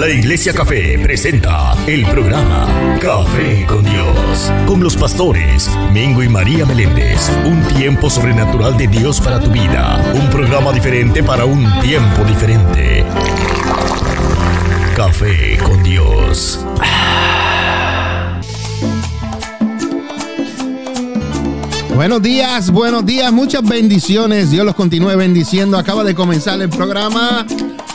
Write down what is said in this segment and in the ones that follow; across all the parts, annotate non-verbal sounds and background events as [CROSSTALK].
La Iglesia Café presenta el programa Café con Dios, con los pastores Mingo y María Meléndez. Un tiempo sobrenatural de Dios para tu vida. Un programa diferente para un tiempo diferente. Café con Dios. Buenos días, buenos días, muchas bendiciones. Dios los continúe bendiciendo. Acaba de comenzar el programa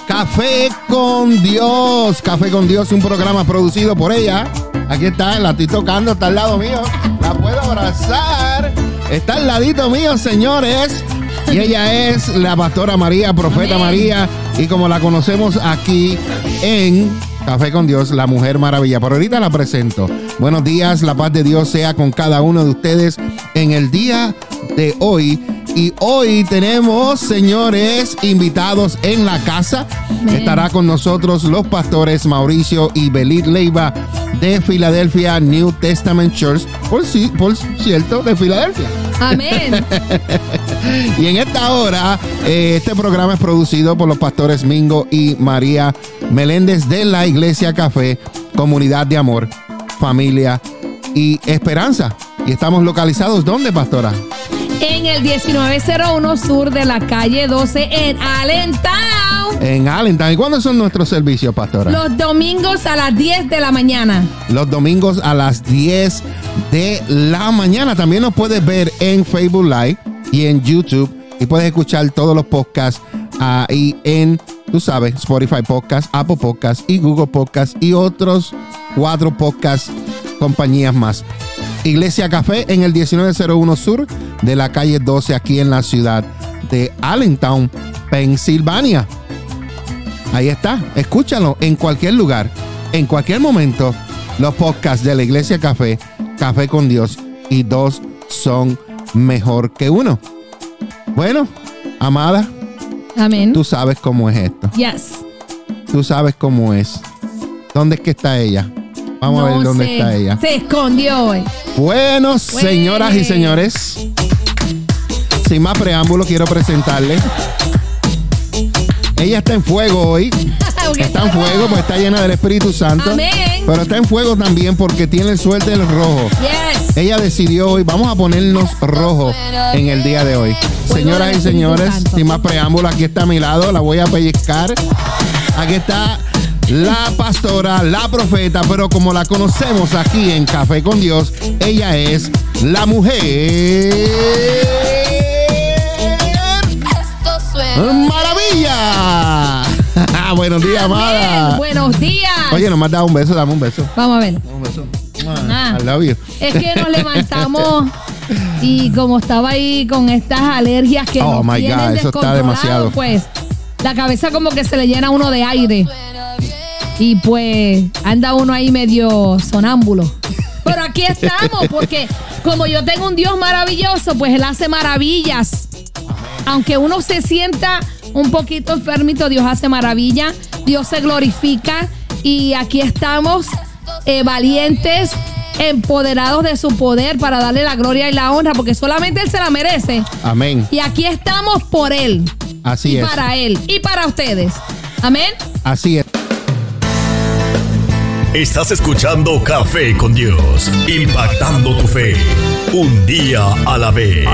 Café con Dios. Café con Dios, un programa producido por ella. Aquí está, la estoy tocando, está al lado mío. La puedo abrazar. Está al ladito mío, señores. Y ella es la pastora María, profeta María. Y como la conocemos aquí en Café con Dios, la Mujer Maravilla. Por ahorita la presento. Buenos días, la paz de Dios sea con cada uno de ustedes en el día de hoy. Y hoy tenemos, señores, invitados en la casa. Estará con nosotros los pastores Mauricio y Belit Leiva de Filadelfia New Testament Church, por, sí, por cierto, de Filadelfia. Amén. [LAUGHS] y en esta hora, eh, este programa es producido por los pastores Mingo y María Meléndez de la Iglesia Café, Comunidad de Amor, Familia y Esperanza. Y estamos localizados, ¿dónde, pastora? En el 1901 sur de la calle 12 en Allentown. En Allentown. ¿Y cuándo son nuestros servicios, pastora? Los domingos a las 10 de la mañana. Los domingos a las 10 de la mañana. También nos puedes ver en Facebook Live y en YouTube. Y puedes escuchar todos los podcasts ahí en, tú sabes, Spotify Podcast, Apple Podcast y Google Podcast y otros cuatro podcasts, compañías más. Iglesia Café en el 1901 Sur de la calle 12 aquí en la ciudad de Allentown, Pensilvania. Ahí está, escúchalo en cualquier lugar, en cualquier momento. Los podcasts de la Iglesia Café, Café con Dios y dos son mejor que uno. Bueno, amada, Amén. tú sabes cómo es esto. Yes. Tú sabes cómo es. ¿Dónde es que está ella? Vamos a ver dónde sé. está ella. Se escondió hoy. Bueno, señoras y señores, sin más preámbulo, quiero presentarle. Ella está en fuego hoy. [LAUGHS] Está en fuego porque está llena del Espíritu Santo. Amén. Pero está en fuego también porque tiene el suerte del rojo. Yes. Ella decidió hoy, vamos a ponernos rojo en el día de hoy. Señoras y señores, sin más preámbulo, aquí está a mi lado, la voy a pellizcar. Aquí está la pastora, la profeta, pero como la conocemos aquí en Café con Dios, ella es la mujer. ¡Maravilla! [LAUGHS] Buenos días, amada. Buenos días. Oye, no me has dado un beso, dame un beso. Vamos a ver. Un beso. Ah. Es que nos levantamos y como estaba ahí con estas alergias que Oh, nos my tienen God, eso está demasiado. pues la cabeza como que se le llena a uno de aire. Y pues anda uno ahí medio sonámbulo. [LAUGHS] Pero aquí estamos porque como yo tengo un Dios maravilloso, pues Él hace maravillas. Aunque uno se sienta un poquito enfermito, Dios hace maravilla, Dios se glorifica y aquí estamos eh, valientes, empoderados de su poder para darle la gloria y la honra, porque solamente Él se la merece. Amén. Y aquí estamos por Él. Así y es. para Él y para ustedes. Amén. Así es. Estás escuchando Café con Dios, impactando tu fe, un día a la vez.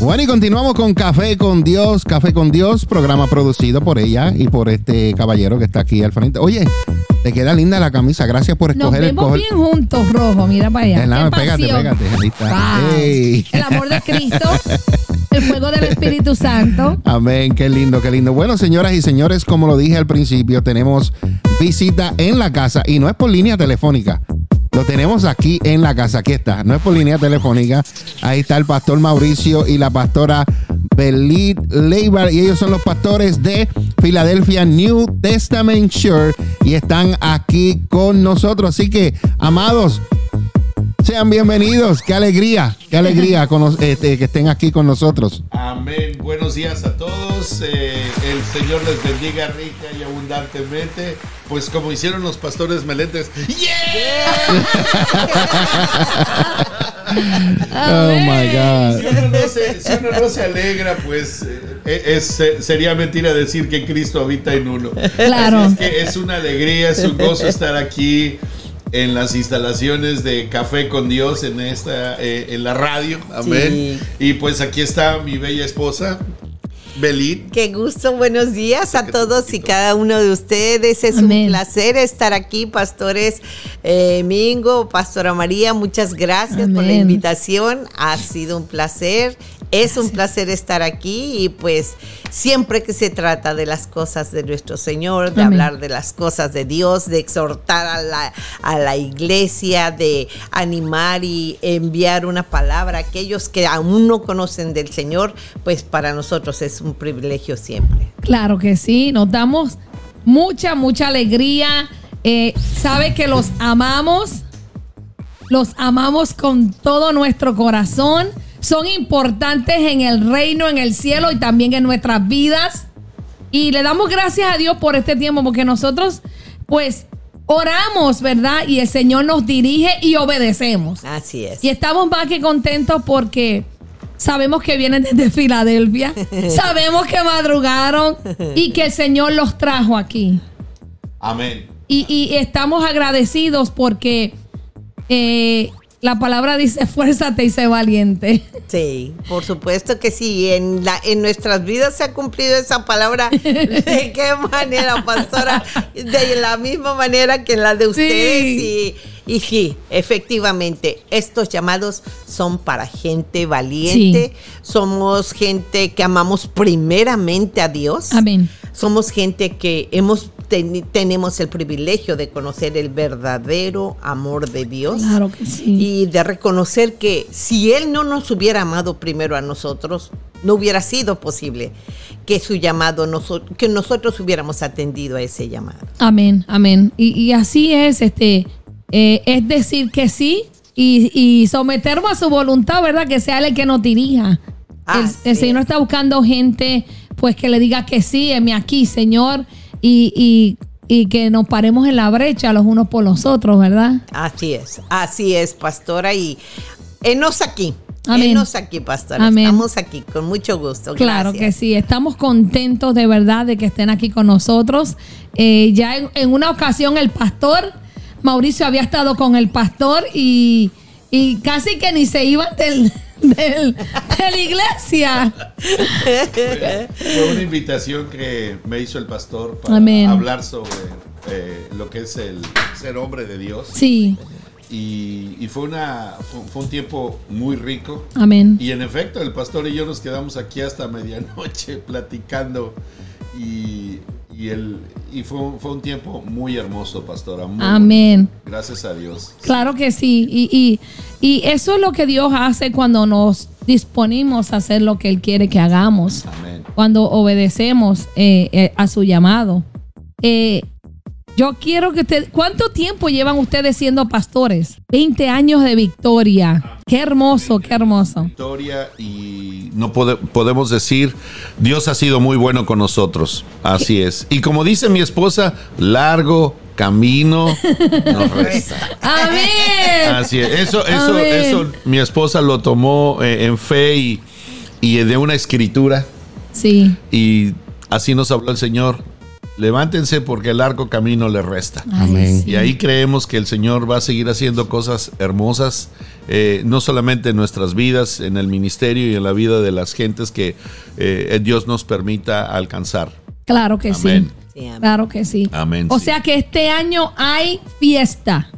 Bueno, y continuamos con Café con Dios, Café con Dios, programa producido por ella y por este caballero que está aquí al frente. Oye, te queda linda la camisa, gracias por Nos escoger el vemos coger. bien juntos, rojo. Mira para allá. Nada, Qué pégate, pasión. pégate, ahí está. Wow. Ey. El amor de Cristo, el fuego del Espíritu Santo. Amén, qué lindo, qué lindo. Bueno, señoras y señores, como lo dije al principio, tenemos visita en la casa y no es por línea telefónica. Lo tenemos aquí en la casa. Aquí está. No es por línea telefónica. Ahí está el pastor Mauricio y la pastora Belit Leibar. Y ellos son los pastores de Philadelphia New Testament Church. Y están aquí con nosotros. Así que, amados, sean bienvenidos. Qué alegría, qué alegría cono- este, que estén aquí con nosotros. Amén. Buenos días a todos. Eh, el Señor les bendiga rica y abundantemente. Pues como hicieron los pastores melentes. [LAUGHS] Oh my God. Si uno no se, si uno no se alegra, pues eh, eh, es, eh, sería mentira decir que Cristo habita en uno. Claro. Así es que es una alegría, es un gozo estar aquí en las instalaciones de Café con Dios en esta eh, en la radio. Amén. Y pues aquí está mi bella esposa, Belín. Qué gusto, buenos días a todos y cada uno de ustedes. Es Amén. un placer estar aquí, pastores eh, Mingo, pastora María, muchas gracias por la invitación. Ha sido un placer. Es un placer estar aquí y pues siempre que se trata de las cosas de nuestro Señor, de Amén. hablar de las cosas de Dios, de exhortar a la, a la iglesia, de animar y enviar una palabra a aquellos que aún no conocen del Señor, pues para nosotros es un privilegio siempre. Claro que sí, nos damos mucha, mucha alegría. Eh, sabe que los amamos, los amamos con todo nuestro corazón. Son importantes en el reino, en el cielo y también en nuestras vidas. Y le damos gracias a Dios por este tiempo, porque nosotros, pues, oramos, ¿verdad? Y el Señor nos dirige y obedecemos. Así es. Y estamos más que contentos porque sabemos que vienen desde [LAUGHS] Filadelfia, [LAUGHS] sabemos que madrugaron y que el Señor los trajo aquí. Amén. Y, y estamos agradecidos porque eh, la palabra dice, esfuérzate y sé valiente. [LAUGHS] Sí, por supuesto que sí. En, la, en nuestras vidas se ha cumplido esa palabra. [LAUGHS] ¿De qué manera, pastora? De la misma manera que en la de ustedes. Y, y sí, efectivamente, estos llamados son para gente valiente. Somos gente que amamos primeramente a Dios. Amén. Somos gente que hemos ten- tenemos el privilegio de conocer el verdadero amor de Dios Claro que sí. y de reconocer que si Él no nos hubiera amado primero a nosotros, no hubiera sido posible que su llamado, que nosotros hubiéramos atendido a ese llamado. Amén, amén. Y, y así es, este, eh, es decir que sí y, y someternos a su voluntad, ¿verdad? Que sea Él el que nos dirija. Ah, el, sí. Señor está buscando gente, pues que le diga que sí, heme aquí, Señor, y, y, y que nos paremos en la brecha los unos por los otros, ¿verdad? Así es, así es, pastora. Y enos aquí. Amén. Enos aquí, pastora. Amén. Estamos aquí con mucho gusto. Claro que sí, estamos contentos de verdad de que estén aquí con nosotros. Eh, ya en, en una ocasión el pastor, Mauricio había estado con el pastor y, y casi que ni se iban del, del- de la iglesia. Fue, una invitación que me hizo el pastor para Amén. hablar sobre eh, lo que es el ser hombre de Dios. Sí, Y, y fue, una, fue un tiempo muy rico. amén. Y en efecto, el pastor y yo nos quedamos aquí hasta medianoche [LAUGHS] platicando. Y, y, el, y fue, un- fue un tiempo muy hermoso, pastora. muy Amén. Gracias a Dios. Claro que sí. Y, y, y eso es lo que Dios hace cuando nos disponemos a hacer lo que Él quiere que hagamos. Amén. cuando obedecemos eh, eh, a su llamado. Eh, yo quiero que usted, ¿cuánto tiempo llevan ustedes siendo pastores? 20 años de victoria. Qué hermoso, qué hermoso. Victoria y no pode- podemos decir, Dios ha sido muy bueno con nosotros. Así es. Y como dice mi esposa, largo camino nos [LAUGHS] resta. Amén. Así es. Eso, eso, Amén. eso mi esposa lo tomó eh, en fe y, y de una escritura. Sí. Y así nos habló el Señor. Levántense porque el largo camino les resta. Amén. Y ahí creemos que el Señor va a seguir haciendo cosas hermosas, eh, no solamente en nuestras vidas, en el ministerio y en la vida de las gentes que eh, Dios nos permita alcanzar. Claro que Amén. sí. Claro que sí. Amén, O sí. sea que este año hay fiesta.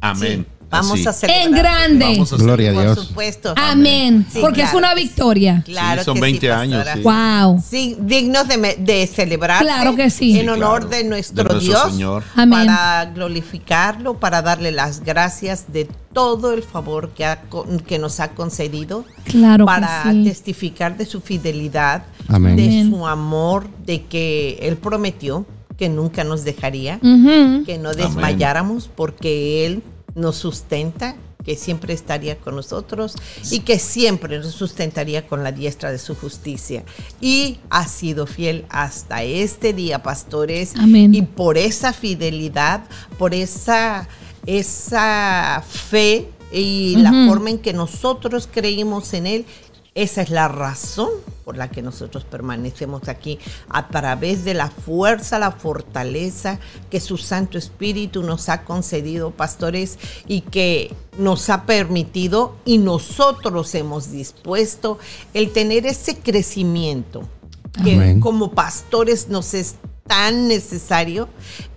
Amén. Vamos a celebrar. En grande. Vamos a Gloria a Por Dios. supuesto. Amén. Sí, Porque es una victoria. Claro Sí, son que 20 años. Wow. Sí, dignos de, de celebrar. Claro que sí. En honor claro. de nuestro, De nuestro Dios. Señor. Amén. Para glorificarlo, para darle las gracias de todo el favor que, ha que nos ha concedido. Claro Para que sí. testificar de su fidelidad, Amén. de Amén. su amor, de que Él prometió que nunca nos dejaría, que no desmayáramos porque Él nos sustenta, que siempre estaría con nosotros y que siempre nos sustentaría con la diestra de su justicia. Y ha sido fiel hasta este día, pastores. Amén. Y por esa fidelidad, por esa, esa fe y la forma en que nosotros creímos en Él, esa es la razón por la que nosotros permanecemos aquí, a través de la fuerza, la fortaleza que su Santo Espíritu nos ha concedido, pastores, y que nos ha permitido y nosotros hemos dispuesto el tener ese crecimiento que Amén. como pastores nos es tan necesario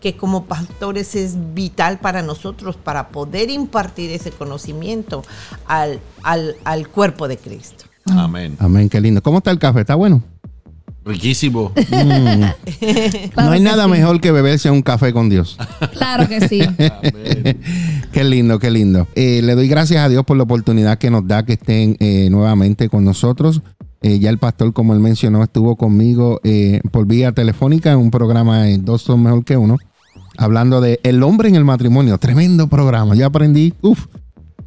que como pastores es vital para nosotros para poder impartir ese conocimiento al, al, al cuerpo de Cristo. Amén. Amén, qué lindo. ¿Cómo está el café? ¿Está bueno? Riquísimo. [LAUGHS] Claro no hay nada sí. mejor que beberse un café con Dios. Claro que sí. Amén. [LAUGHS] Qué lindo, qué lindo. Eh, le doy gracias a Dios por la oportunidad que nos da que estén eh, nuevamente con nosotros. Eh, ya el pastor, como él mencionó, estuvo conmigo eh, por vía telefónica en un programa de Dos son mejor que uno, hablando de El hombre en el matrimonio. Tremendo programa. Yo aprendí, uff,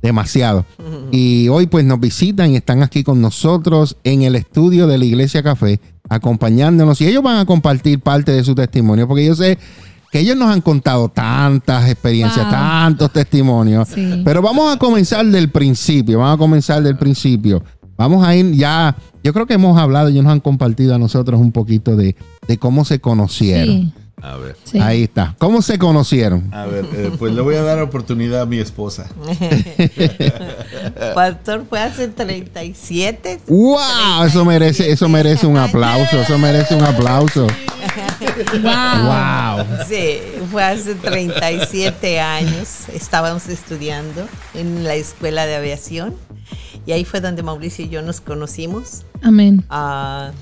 demasiado. Y hoy pues nos visitan y están aquí con nosotros en el estudio de la Iglesia Café, acompañándonos. Y ellos van a compartir parte de su testimonio, porque yo sé que ellos nos han contado tantas experiencias, Wow. tantos testimonios. Sí. Pero vamos a comenzar del principio, vamos a comenzar del principio. Vamos a ir ya, yo creo que hemos hablado, ellos nos han compartido a nosotros un poquito de, de cómo se conocieron. Sí, A ver. sí. Ahí está. ¿Cómo se conocieron? A ver, eh, pues le voy a dar oportunidad a mi esposa. [LAUGHS] Pastor fue hace 37. ¡Wow! Eso merece, eso merece un aplauso. Eso merece un aplauso. Wow. ¡Wow! Sí, fue hace 37 años. Estábamos estudiando en la escuela de aviación y ahí fue donde Mauricio y yo nos conocimos. Amén. Ah,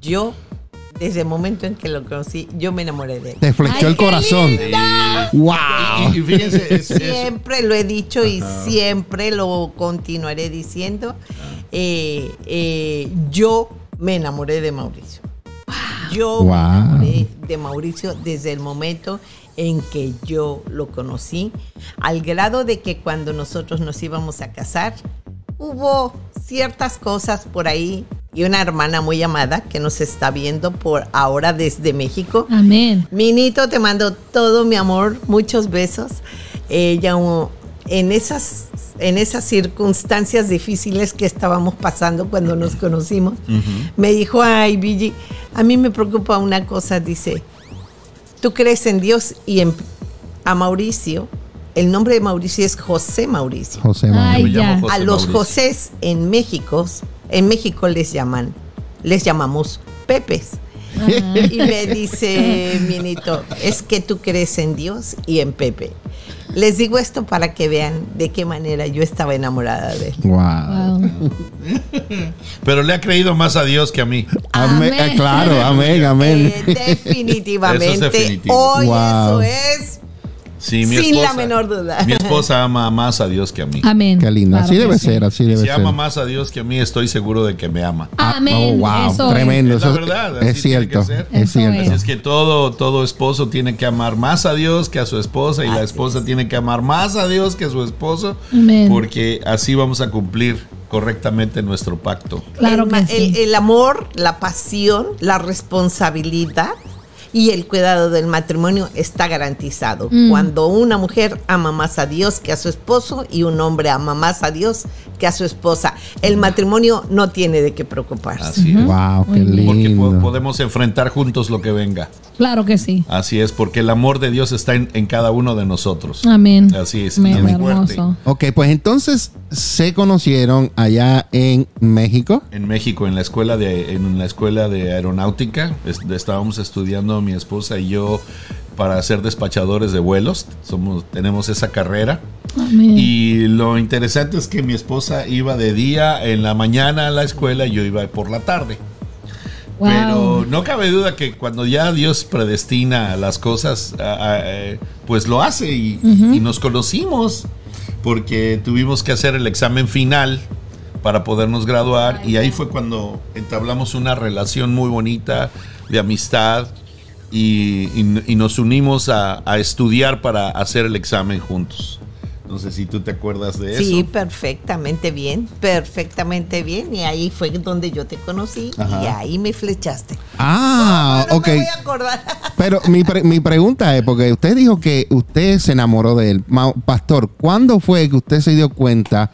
yo, desde el momento en que lo conocí, yo me enamoré de él. Te flechó Ay, el qué corazón. linda. ¡Wow! Y, y fíjense, es- es- Siempre lo he dicho y siempre lo continuaré diciendo. Eh, eh, yo me enamoré de Mauricio. Yo Wow. me enamoré de Mauricio desde el momento en que yo lo conocí, al grado de que cuando nosotros nos íbamos a casar, hubo ciertas cosas por ahí y una hermana muy amada que nos está viendo por ahora desde México. Amén. Minito, te mando todo mi amor, muchos besos. Ella en esas en esas circunstancias difíciles que estábamos pasando cuando nos conocimos, me dijo, ay, Billy, a mí me preocupa una cosa, dice, tú crees en Dios y en, a Mauricio, el nombre de Mauricio es José Mauricio. José. Ay, ya. José a los Mauricio. Josés en México, en México les llaman, les llamamos Pepes. Y me dice Minito, es que tú crees en Dios y en Pepe. Les digo esto para que vean de qué manera yo estaba enamorada de él. ¡Wow! Wow. pero le ha creído más a Dios que a mí. Amén. Amén. Eh, Claro, amén, amén. Eh, definitivamente. Eso es definitivo. Hoy Wow. eso es Sí, mi Sin la menor duda. Mi esposa ama más a Dios que a mí. Amén. Qué lindo. Claro Así debe sí. ser, así Y debe si ser. ama más a Dios que a mí, estoy seguro de que me ama. Amén. Oh, wow, Eso tremendo. Es la verdad, así es cierto. Es cierto. es. Así es que todo, todo esposo tiene que amar más a Dios que a su esposa y la esposa tiene que amar más a Dios que a su esposo Amén. porque así vamos a cumplir correctamente nuestro pacto. Claro el, que ma- sí. el- el amor, la pasión, la responsabilidad y el cuidado del matrimonio está garantizado. Mm. Cuando una mujer ama más a Dios que a su esposo y un hombre ama más a Dios que a su esposa, el matrimonio no tiene de qué preocuparse. Así es. Wow, qué bien. Porque po- lindo. podemos enfrentar juntos lo que venga. Claro que sí. Así es, porque el amor de Dios está en, en cada uno de nosotros. Amén. Así es, Amén, es fuerte. hermoso. Ok, pues entonces se conocieron allá en México. En México, en la escuela de, en la escuela de aeronáutica, es- estábamos estudiando mi esposa y yo para ser despachadores de vuelos. Somos, tenemos esa carrera. Amén. Y lo interesante es que mi esposa iba de día en la mañana a la escuela y yo iba por la tarde. Wow. Pero no cabe duda que cuando ya Dios predestina las cosas, pues lo hace y, y nos conocimos porque tuvimos que hacer el examen final para podernos graduar y ahí fue cuando entablamos una relación muy bonita de amistad y, y- y nos unimos a, a estudiar para hacer el examen juntos. No sé si tú te acuerdas de Sí, eso. perfectamente bien, perfectamente bien. Y ahí fue donde yo te conocí Ajá. y ahí me flechaste. Ah, no ok. me voy a acordar. [LAUGHS] Pero mi, pre- mi pregunta es, porque usted dijo que usted se enamoró de él. Ma- Pastor, ¿cuándo fue que usted se dio cuenta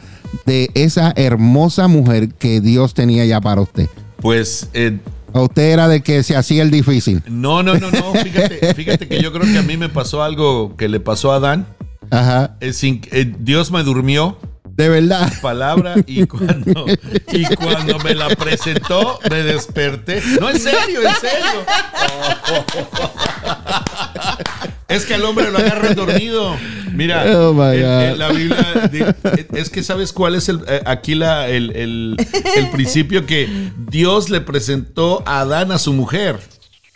de esa hermosa mujer que Dios tenía ya para usted? pues eh, ¿O usted era de que se hacía el difícil? no, no, no, no. Fíjate, [LAUGHS] fíjate que yo creo que a mí me pasó algo que le pasó a Adán. Ajá. Eh, sin- eh, Dios me durmió De verdad. palabra y [LAUGHS] cuando, y cuando me la presentó me desperté. No, en serio, en serio. [LAUGHS] Es que al hombre lo agarran dormido. Mira, Oh, la Biblia es que sabes cuál es el, eh, aquí la, el, el- el principio que Dios le presentó a Adán a su mujer.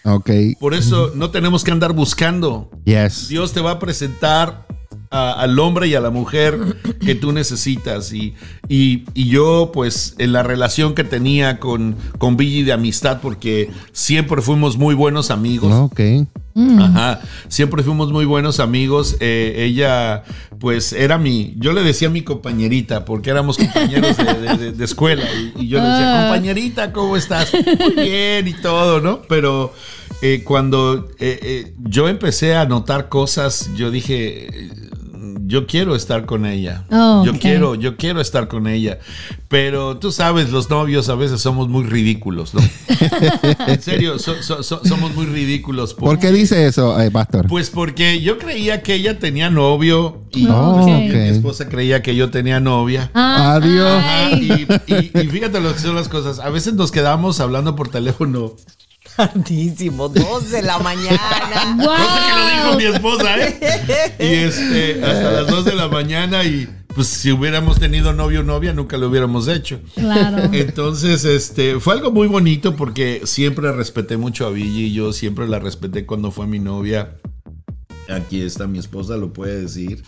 Ok. Por eso no tenemos que andar buscando. Yes. Dios te va a presentar a- al hombre y a la mujer que tú necesitas. Y, y- y yo, pues, en la relación que tenía con, con Billy de amistad, porque siempre fuimos muy buenos amigos. Ok. Ajá, siempre fuimos muy buenos amigos. Eh, ella, pues, era mi, yo le decía mi compañerita, porque éramos compañeros de, de- de- de escuela. Y, y yo le decía, Ah. compañerita, ¿cómo estás? Muy bien y todo, ¿no? Pero eh, cuando eh, eh, yo empecé a notar cosas, yo dije, yo quiero estar con ella. Oh, yo quiero, yo quiero estar con ella. Pero tú sabes, los novios a veces somos muy ridículos, ¿no? [LAUGHS] en serio, so- so- so- somos muy ridículos. ¿Por qué dice eso, eh, pastor? Pues porque yo creía que ella tenía novio y Oh, mi esposa creía que yo tenía novia. Ah, Adiós. y- y fíjate lo que son las cosas. A veces nos quedamos hablando por teléfono. Tardísimo, dos de la mañana. [LAUGHS] Wow. Cosa que lo dijo mi esposa, ¿eh? Y este, hasta las 2 de la mañana y pues si hubiéramos tenido novio o novia nunca lo hubiéramos hecho. Claro. Entonces, este, fue algo muy bonito porque siempre respeté mucho a Billy y yo siempre la respeté cuando fue mi novia. Aquí está mi esposa, lo puede decir.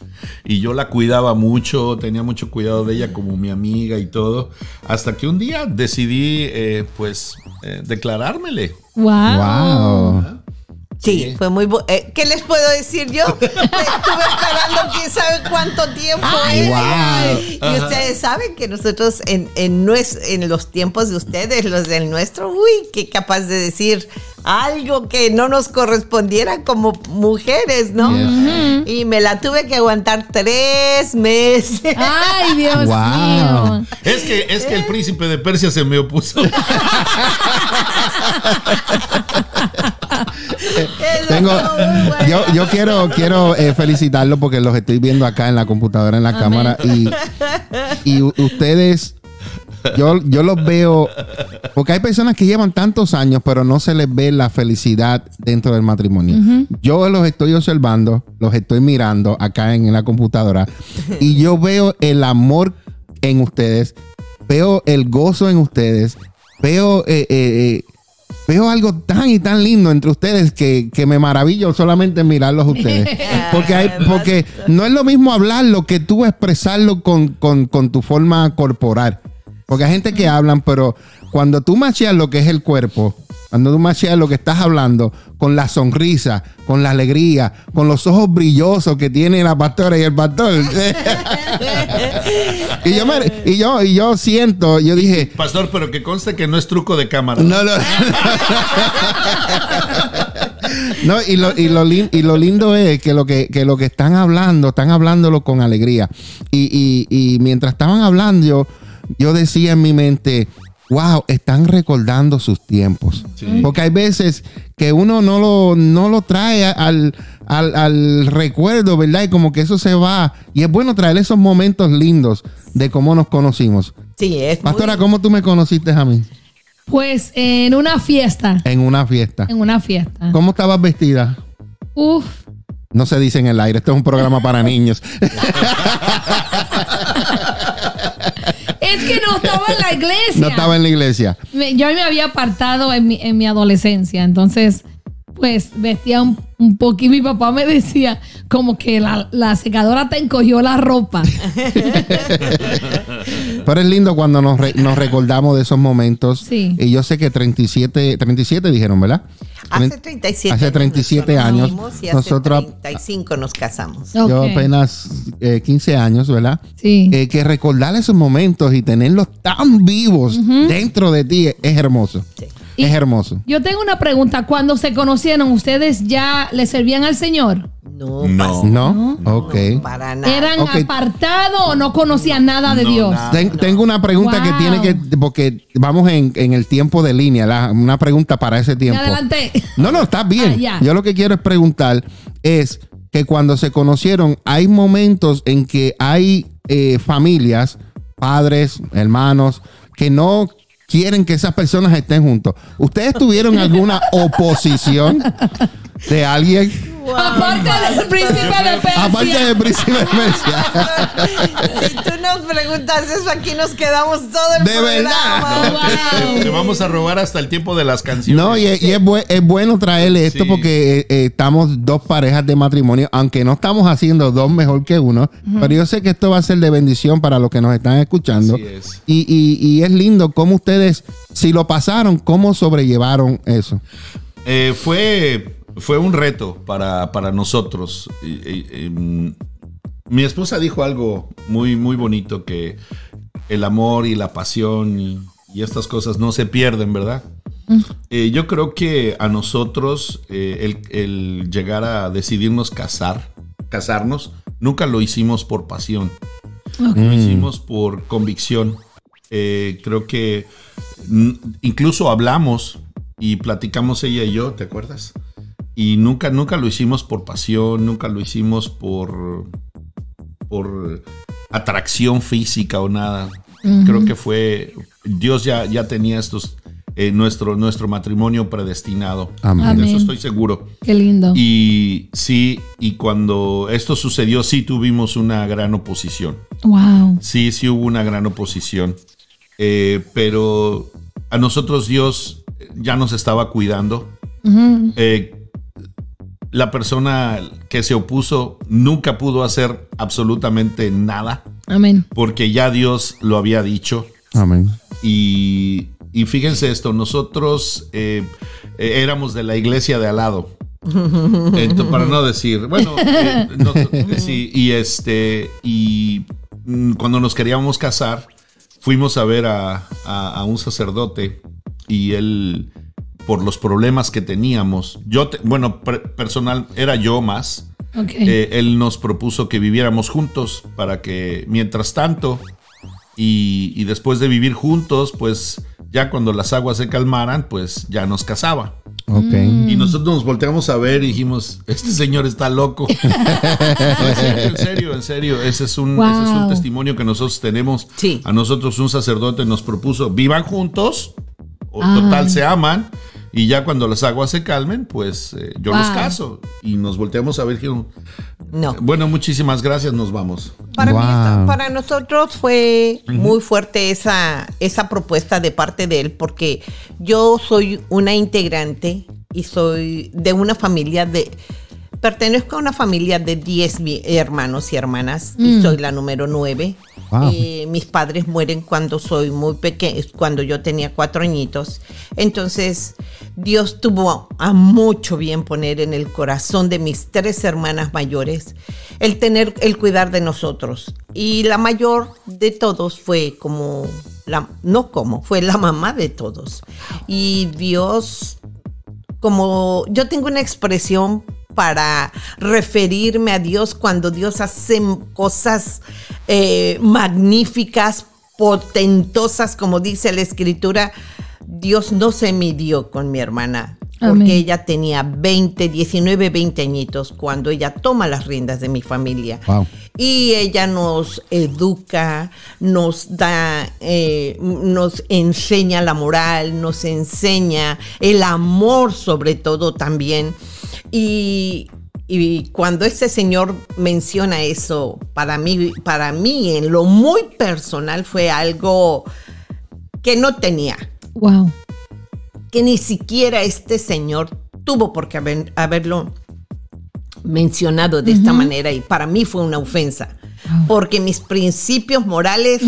Y yo la cuidaba mucho, tenía mucho cuidado de ella como mi amiga y todo. Hasta que un día decidí, eh, pues, eh, declarármele. Wow. Wow. Sí, fue muy bu- eh, ¿Qué les puedo decir yo? [LAUGHS] Estuve esperando quién sabe cuánto tiempo. Ay, ¿eh? wow. Y ustedes saben que nosotros en, en, nues- en los tiempos de ustedes, los del nuestro, uy, qué capaz de decir algo que no nos correspondiera como mujeres, ¿no? Y me la tuve que aguantar tres meses. Ay, Dios Wow. mío. Es que, es que el príncipe de Persia se me opuso. [LAUGHS] [LAUGHS] Tengo, yo, yo quiero, quiero eh, felicitarlo porque los estoy viendo acá en la computadora, en la cámara y, y ustedes, yo, yo los veo, porque hay personas que llevan tantos años pero no se les ve la felicidad dentro del matrimonio. Yo los estoy observando, los estoy mirando acá en, la computadora y yo veo el amor en ustedes, veo el gozo en ustedes, veo... eh, eh, eh, Veo algo tan y tan lindo entre ustedes que, que me maravillo solamente mirarlos a ustedes. [LAUGHS] Porque, hay, porque no es lo mismo hablarlo que tú expresarlo con, con- con tu forma corporal. Porque hay gente que hablan, pero cuando tú macheas lo que es el cuerpo, cuando tú macheas lo que estás hablando, con la sonrisa, con la alegría, con los ojos brillosos que tiene la pastora y el pastor. [LAUGHS] y, yo me- y, yo, y yo siento, yo dije, Pastor, pero que conste que no es truco de cámara. no, no. No, y lo, y, lo lin- y lo lindo es que lo que, que lo que están hablando, están hablándolo con alegría. Y, y- y mientras estaban hablando, yo, yo decía en mi mente, wow, están recordando sus tiempos. Sí. Porque hay veces que uno no lo, no lo trae al, al, al recuerdo, ¿verdad? Y como que eso se va. Y es bueno traer esos momentos lindos de cómo nos conocimos. Sí, es muy- Pastora, ¿cómo tú me conociste a mí? Pues en una fiesta. En una fiesta. En una fiesta. ¿Cómo estabas vestida? Uf. No se dice en el aire, esto es un programa para niños. [LAUGHS] Es que no estaba en la iglesia. No estaba en la iglesia. Me- yo me había apartado en mi, en mi adolescencia, entonces, pues vestía un, un poquito. Mi papá me decía como que la, la secadora te encogió la ropa. [LAUGHS] Pero es lindo cuando nos, re- nos recordamos de esos momentos. Sí. Y yo sé que 37, 37 dijeron, ¿verdad? Hace Tre- 37 hace 37 nos años, conocimos Y hace nosotros- 35 nos casamos. Yo apenas eh, 15 años, ¿verdad? Sí. Eh, que recordar esos momentos y tenerlos tan vivos dentro de ti es hermoso. Sí. Es hermoso. Yo tengo una pregunta. Cuando se conocieron, ¿ustedes ya le servían al Señor? No, No. pastor, ¿No? Ok. para nada. ¿Eran Ok. apartados o no conocían nada de No, Dios? nada. Ten- Tengo una pregunta que tiene que, porque vamos en, en el tiempo de línea, la- una pregunta para ese tiempo. adelanté. No, no, está bien. Ah. Yo lo que quiero es preguntar es que cuando se conocieron, hay momentos en que hay eh, familias, padres, hermanos, que no quieren que esas personas estén juntos. ¿Ustedes tuvieron alguna [LAUGHS] oposición de alguien? Aparte del príncipe de Persia. Aparte del príncipe de Persia. Si tú nos preguntas eso, aquí nos quedamos todo el De programa. verdad. Wow. [LAUGHS] Te vamos a robar hasta el tiempo de las canciones. No, y, es, y es bue- es bueno traerle esto Sí. porque eh, eh, estamos dos parejas de matrimonio, aunque no estamos haciendo dos mejor que uno, pero yo sé que esto va a ser de bendición para los que nos están escuchando. Así es. Y, y- y es lindo cómo ustedes, si lo pasaron, cómo sobrellevaron eso. Eh, fue, fue un reto para, para nosotros. Y- y- em, mi esposa dijo algo muy, muy bonito, que el amor y la pasión y, y estas cosas no se pierden, ¿verdad? Eh, yo creo que a nosotros eh, el, el llegar a decidirnos casar, casarnos, nunca lo hicimos por pasión, lo hicimos por convicción. Eh, creo que mm, incluso hablamos y platicamos ella y yo, ¿te acuerdas? Y nunca, nunca lo hicimos por pasión, nunca lo hicimos por, por atracción física o nada. Creo que fue, Dios ya, ya tenía estos, eh, nuestro, nuestro matrimonio predestinado. Amén. De eso estoy seguro. Qué lindo. Y sí, y cuando esto sucedió, sí tuvimos una gran oposición. Wow. Sí, sí hubo una gran oposición. Eh, pero a nosotros Dios ya nos estaba cuidando. Eh, la persona que se opuso nunca pudo hacer absolutamente nada Amén. porque ya Dios lo había dicho. Amén. Y, y fíjense esto, nosotros eh, eh, éramos de la iglesia de al lado. [LAUGHS] Para no decir, bueno, eh, no- sí, y este, y mm, cuando nos queríamos casar, fuimos a ver a, a- a un sacerdote y él, por los problemas que teníamos, yo, te- bueno, per- personal, era yo más, eh, él nos propuso que viviéramos juntos para que mientras tanto y, y después de vivir juntos, pues ya cuando las aguas se calmaran, pues ya nos casaba. Y nosotros nos volteamos a ver y dijimos, este señor está loco. [LAUGHS] En serio, en serio. Ese es un, ese es un testimonio que nosotros tenemos. Sí. A nosotros un sacerdote nos propuso, vivan juntos, o Ah. total se aman, y ya cuando las aguas se calmen, pues eh, yo los caso. Y nos volteamos a ver, No. bueno, muchísimas gracias, nos vamos. Mí para nosotros fue muy fuerte esa, esa propuesta de parte de él, porque yo soy una integrante y soy de una familia de... Pertenezco a una familia de 10 mi- hermanos y hermanas y soy la número 9. Wow. Eh, mis padres mueren cuando soy muy pequeña, cuando yo tenía cuatro añitos. Entonces, Dios tuvo a mucho bien poner en el corazón de mis tres hermanas mayores el tener, el cuidar de nosotros. Y la mayor de todos fue como, la, no como, fue la mamá de todos. Y Dios como yo tengo una expresión para referirme a Dios cuando Dios hace cosas eh, magníficas, potentosas, como dice la escritura. Dios no se midió con mi hermana, porque Amén. ella tenía 20, 19, 20 añitos cuando ella toma las riendas de mi familia. Wow. Y ella nos educa, nos da, eh, nos enseña la moral, nos enseña el amor sobre todo también. Y, y cuando este señor menciona eso, para mí, para mí en lo muy personal fue algo que no tenía Wow. que ni siquiera este señor tuvo por qué haber- haberlo mencionado de esta manera y para mí fue una ofensa. Porque mis principios morales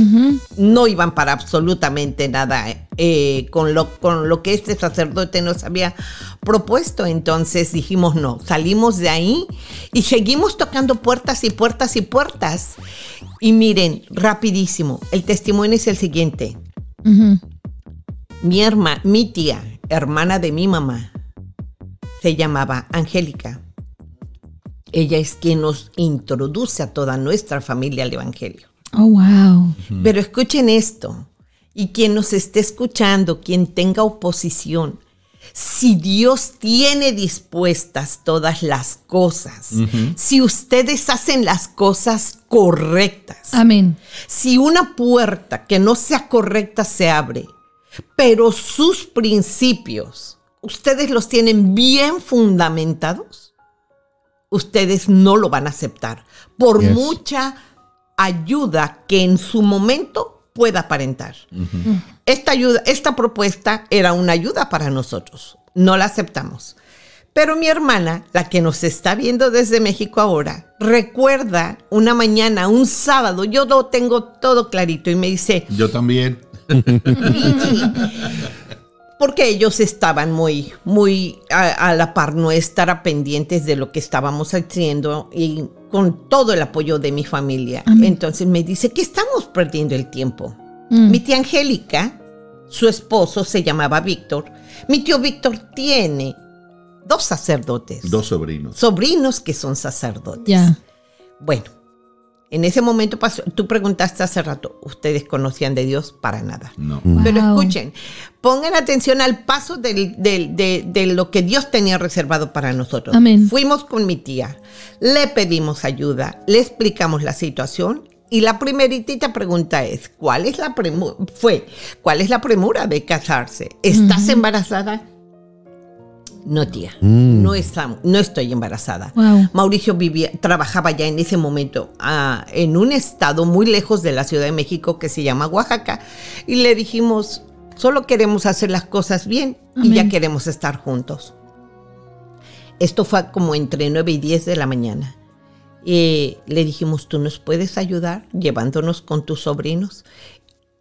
no iban para absolutamente nada eh, con, lo, con lo que este sacerdote nos había propuesto. Entonces dijimos no, salimos de ahí y seguimos tocando puertas y puertas y puertas. Y miren, rapidísimo, el testimonio es el siguiente mi herma, mi tía, hermana de mi mamá, se llamaba Angélica. Ella es quien nos introduce a toda nuestra familia al Evangelio. Oh, wow. Pero escuchen esto, y quien nos esté escuchando, quien tenga oposición, si Dios tiene dispuestas todas las cosas, si ustedes hacen las cosas correctas, Amén. si una puerta que no sea correcta se abre, pero sus principios, ustedes los tienen bien fundamentados, ustedes no lo van a aceptar, por Yes. mucha ayuda que en su momento pueda aparentar. Esta ayuda, esta propuesta era una ayuda para nosotros. No la aceptamos. Pero mi hermana, la que nos está viendo desde México ahora, recuerda una mañana, un sábado, yo lo tengo todo clarito y me dice, Yo también. Porque ellos estaban muy, muy a, a la par nuestra, pendientes de lo que estábamos haciendo y con todo el apoyo de mi familia. Entonces me dice que estamos perdiendo el tiempo. Mm. Mi tía Angélica, su esposo se llamaba Víctor. Mi tío Víctor tiene dos sacerdotes, Dos sobrinos. sobrinos que son sacerdotes. Ya. Bueno, en ese momento pasó, tú preguntaste hace rato, ¿ustedes conocían de Dios? Para nada. No. Wow. Pero escuchen, pongan atención al paso del- del- de, de lo que Dios tenía reservado para nosotros. Amén. Fuimos con mi tía, le pedimos ayuda, le explicamos la situación y la primeritita pregunta es, ¿cuál es la premura? Fue, ¿cuál es la premura de casarse? ¿Estás embarazada? No, tía, no, está- no estoy embarazada. Wow. Mauricio vivía, trabajaba ya en ese momento ah, en un estado muy lejos de la Ciudad de México que se llama Oaxaca. Y le dijimos, solo queremos hacer las cosas bien y ya queremos estar juntos. Esto fue como entre 9 y 10 de la mañana. Y le dijimos, ¿tú nos puedes ayudar llevándonos con tus sobrinos?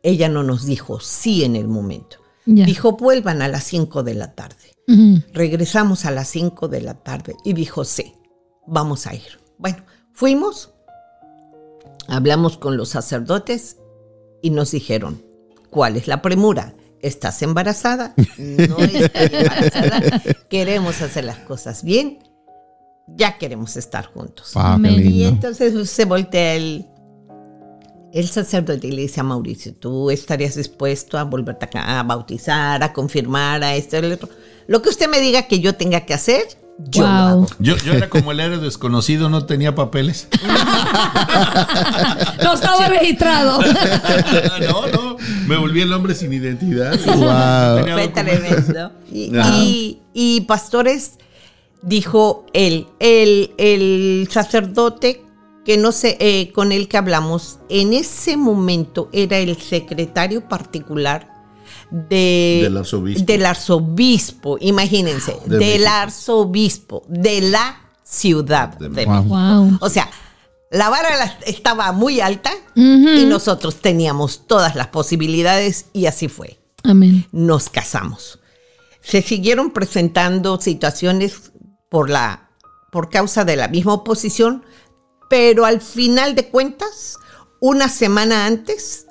Ella no nos dijo sí en el momento. Dijo, vuelvan a las 5 de la tarde. Regresamos a las 5 de la tarde y dijo, sí, vamos a ir. Bueno, fuimos, hablamos con los sacerdotes y nos dijeron, ¿cuál es la premura? ¿Estás embarazada? No [LAUGHS] estoy embarazada. Queremos hacer las cosas bien. Ya queremos estar juntos. Wow, Amén. Y entonces se voltea el, el sacerdote y le dice a Mauricio, ¿tú estarías dispuesto a volverte acá a bautizar, a confirmar, a esto, el otro? Lo que usted me diga que yo tenga que hacer, yo lo Wow. hago. Yo, yo era como el héroe desconocido, no tenía papeles. [LAUGHS] No estaba registrado. [LAUGHS] no, no. Me volví el hombre sin identidad. Wow. Fue tremendo. Y, y- y pastores, dijo él, el, el sacerdote que no sé, eh, con el que hablamos, en ese momento era el secretario particular de- Del arzobispo. del arzobispo, imagínense, De del México. arzobispo de la ciudad De de México. México. Wow. O sea, la vara estaba muy alta y nosotros teníamos todas las posibilidades y así fue Amén. nos casamos. Se siguieron presentando situaciones por la por causa de la misma oposición, pero al final de cuentas, una semana antes,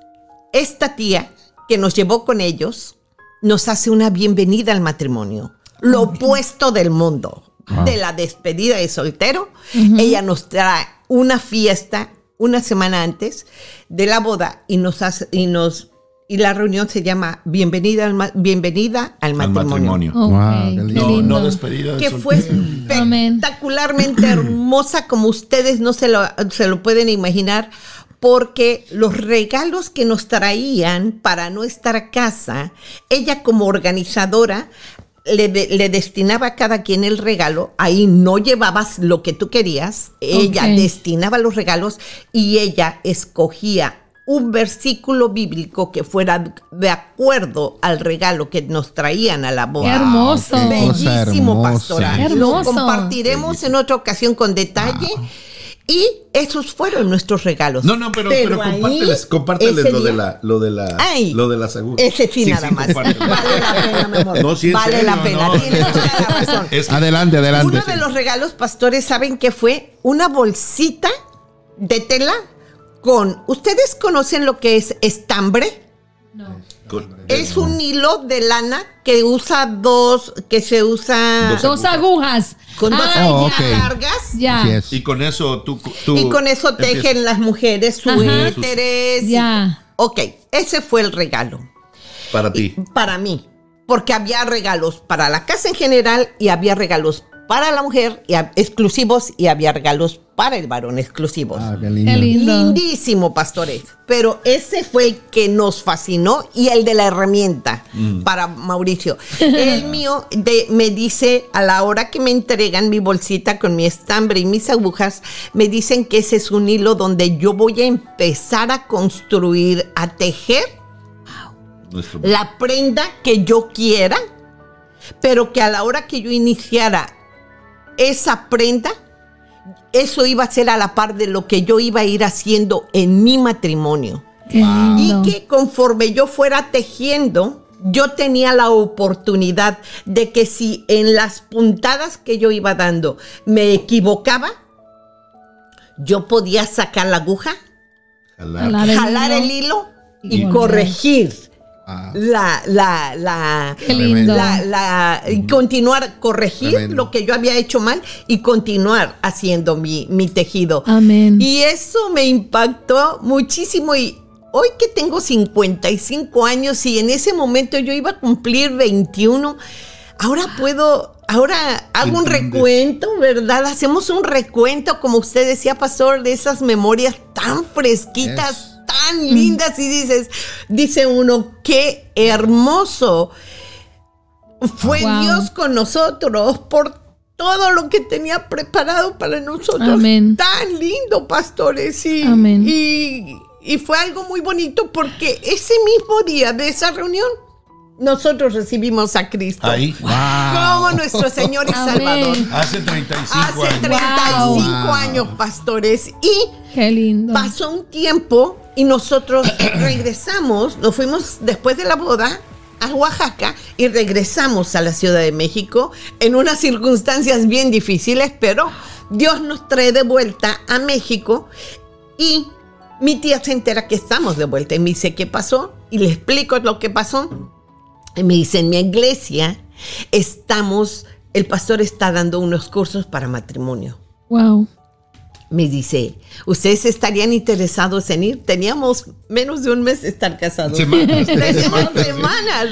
esta tía que nos llevó con ellos nos hace una bienvenida al matrimonio, lo opuesto del mundo. De la despedida de soltero, ella nos trae una fiesta una semana antes de la boda y nos hace, y nos y la reunión se llama Bienvenida al, ma- bienvenida al Al matrimonio. Wow, qué qué lindo. No, no despedida de Que soltero. fue espectacularmente [CLEARS THROAT] hermosa como ustedes no se lo, se lo pueden imaginar porque los regalos que nos traían para nuestra casa, ella como organizadora le, de- le destinaba a cada quien el regalo, ahí no llevabas lo que tú querías, ella destinaba los regalos y ella escogía un versículo bíblico que fuera de acuerdo al regalo que nos traían a la boda. Qué hermoso. Bellísimo, hermosa. pastora. Qué Lo hermoso. compartiremos en otra ocasión con detalle. Y esos fueron nuestros regalos. No, no, pero, pero, ahí, compárteles, lo de la, lo de la, Ay, lo de las agujas. Ese sí, nada más. Vale la pena, mi amor. No, sí, en vale serio, la pena. no. Tienes toda la razón. Es que- Adelante, adelante. Uno de los regalos, pastores, ¿saben qué fue? Una bolsita de tela con. ¿Ustedes conocen lo que es estambre? con- Es un hilo de lana que usa dos, que se usa Dos Dos agujas. Con dos Ah, Oh, largas. Ya. Y con eso tú. tú Y con eso tejen empiezas- las mujeres suéteres. y- Ya. Ok, ese fue el regalo Para ti. para mí. Porque había regalos para la casa en general y había regalos para la mujer y exclusivos y había regalos para el varón exclusivos. Ah, qué lindo. Qué lindo. Lindísimo, pastores. Pero ese fue el que nos fascinó y el de la herramienta para Mauricio. El [LAUGHS] mío de- me dice, a la hora que me entregan mi bolsita con mi estambre y mis agujas, me dicen que ese es un hilo donde yo voy a empezar a construir, a tejer Nuestro- la prenda que yo quiera, pero que a la hora que yo iniciara esa prenda, eso iba a ser a la par de lo que yo iba a ir haciendo en mi matrimonio. Y que conforme yo fuera tejiendo, yo tenía la oportunidad de que si en las puntadas que yo iba dando me equivocaba, yo podía sacar la aguja, Jalar. Jalar el jalar hilo. el hilo Y y volver. corregir Ah, la, la, la, Qué lindo. la, la- y continuar, corregir Tremendo. lo que yo había hecho mal y continuar haciendo mi, mi tejido. Amén. Y eso me impactó muchísimo y hoy que tengo 55 años y en ese momento yo iba a cumplir 21, ahora puedo, ahora hago un recuento, ¿verdad? Hacemos un recuento, como usted decía, pastor, de esas memorias tan fresquitas. Tan lindas y dices, dice uno, qué hermoso fue Wow. Dios con nosotros por todo lo que tenía preparado para nosotros. Amén. Tan lindo, pastores. Y, Amén. y, y fue algo muy bonito porque ese mismo día de esa reunión, nosotros recibimos a Cristo Ahí. como nuestro [LAUGHS] Señor y. Salvador. Hace 35 Hace años. 35 Wow. años, pastores. Y Qué lindo. Pasó un tiempo y nosotros [COUGHS] regresamos, nos fuimos después de la boda a Oaxaca y regresamos a la Ciudad de México en unas circunstancias bien difíciles, pero Dios nos trae de vuelta a México y mi tía se entera que estamos de vuelta y me dice, ¿qué pasó? Y le explico lo que pasó. Y me dice, en mi iglesia estamos, el pastor está dando unos cursos para matrimonio Wow. me dice, ¿ustedes estarían interesados en ir? Teníamos menos de un mes de estar casados. Semanas. [LAUGHS] Teníamos [LAUGHS] semanas.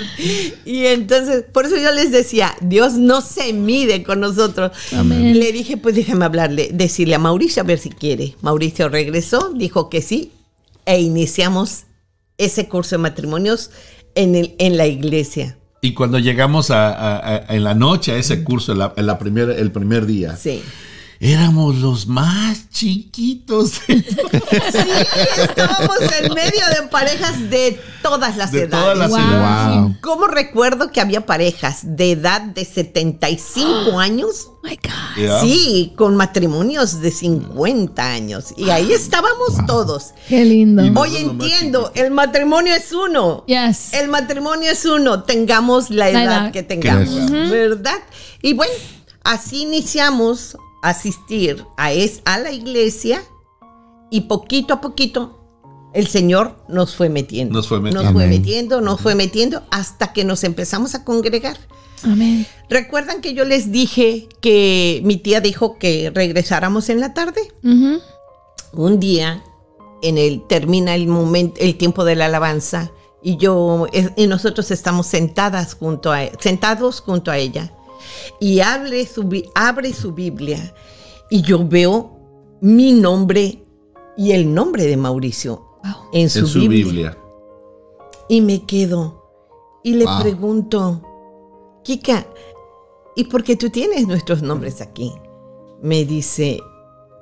Y entonces, por eso yo les decía, Dios no se mide con nosotros. Amén. Le dije, pues déjame hablarle, decirle a Mauricio a ver si quiere. Mauricio regresó, dijo que sí, e iniciamos ese curso de matrimonios en, el, en la iglesia. Y cuando llegamos a, a- a- en la noche a ese curso, la, en la primer- el primer día, Sí. Éramos los más chiquitos. [LAUGHS] Sí, estábamos en medio de parejas de todas las De edades. todas las Wow. edades. Wow. ¿Cómo recuerdo que había parejas de edad de 75 [GASPS] años? Oh my God. Yeah. Sí, con matrimonios de 50 años. Y ahí estábamos todos. Qué lindo. Hoy entiendo, el matrimonio es uno. Yes. El matrimonio es uno, tengamos la La edad que tengamos. ¿verdad? Y bueno, así iniciamos asistir a, es, a la iglesia y poquito a poquito el Señor nos fue metiendo. Nos fue metiendo. Nos fue metiendo, nos fue metiendo hasta que nos empezamos a congregar. Amén. ¿Recuerdan que yo les dije que mi tía dijo que regresáramos en la tarde? Un día en el termina el momento el tiempo de la alabanza y yo y nosotros estamos sentadas junto a sentados junto a ella y abre su abre su Biblia y yo veo mi nombre y el nombre de Mauricio Wow. en su, en su Biblia. Biblia. y me quedo y le Wow. pregunto Kika ¿y por qué tú tienes nuestros nombres aquí? me dice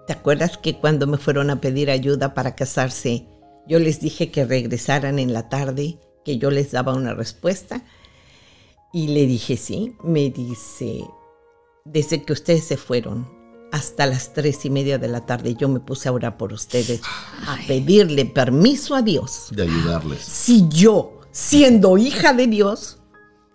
¿Te acuerdas que cuando me fueron a pedir ayuda para casarse, yo les dije que regresaran en la tarde, que yo les daba una respuesta? Y le dije sí. Me dice, desde que ustedes se fueron hasta las tres y media de la tarde, yo me puse a orar por ustedes, a pedirle permiso a Dios. De ayudarles. Si yo, siendo hija de Dios,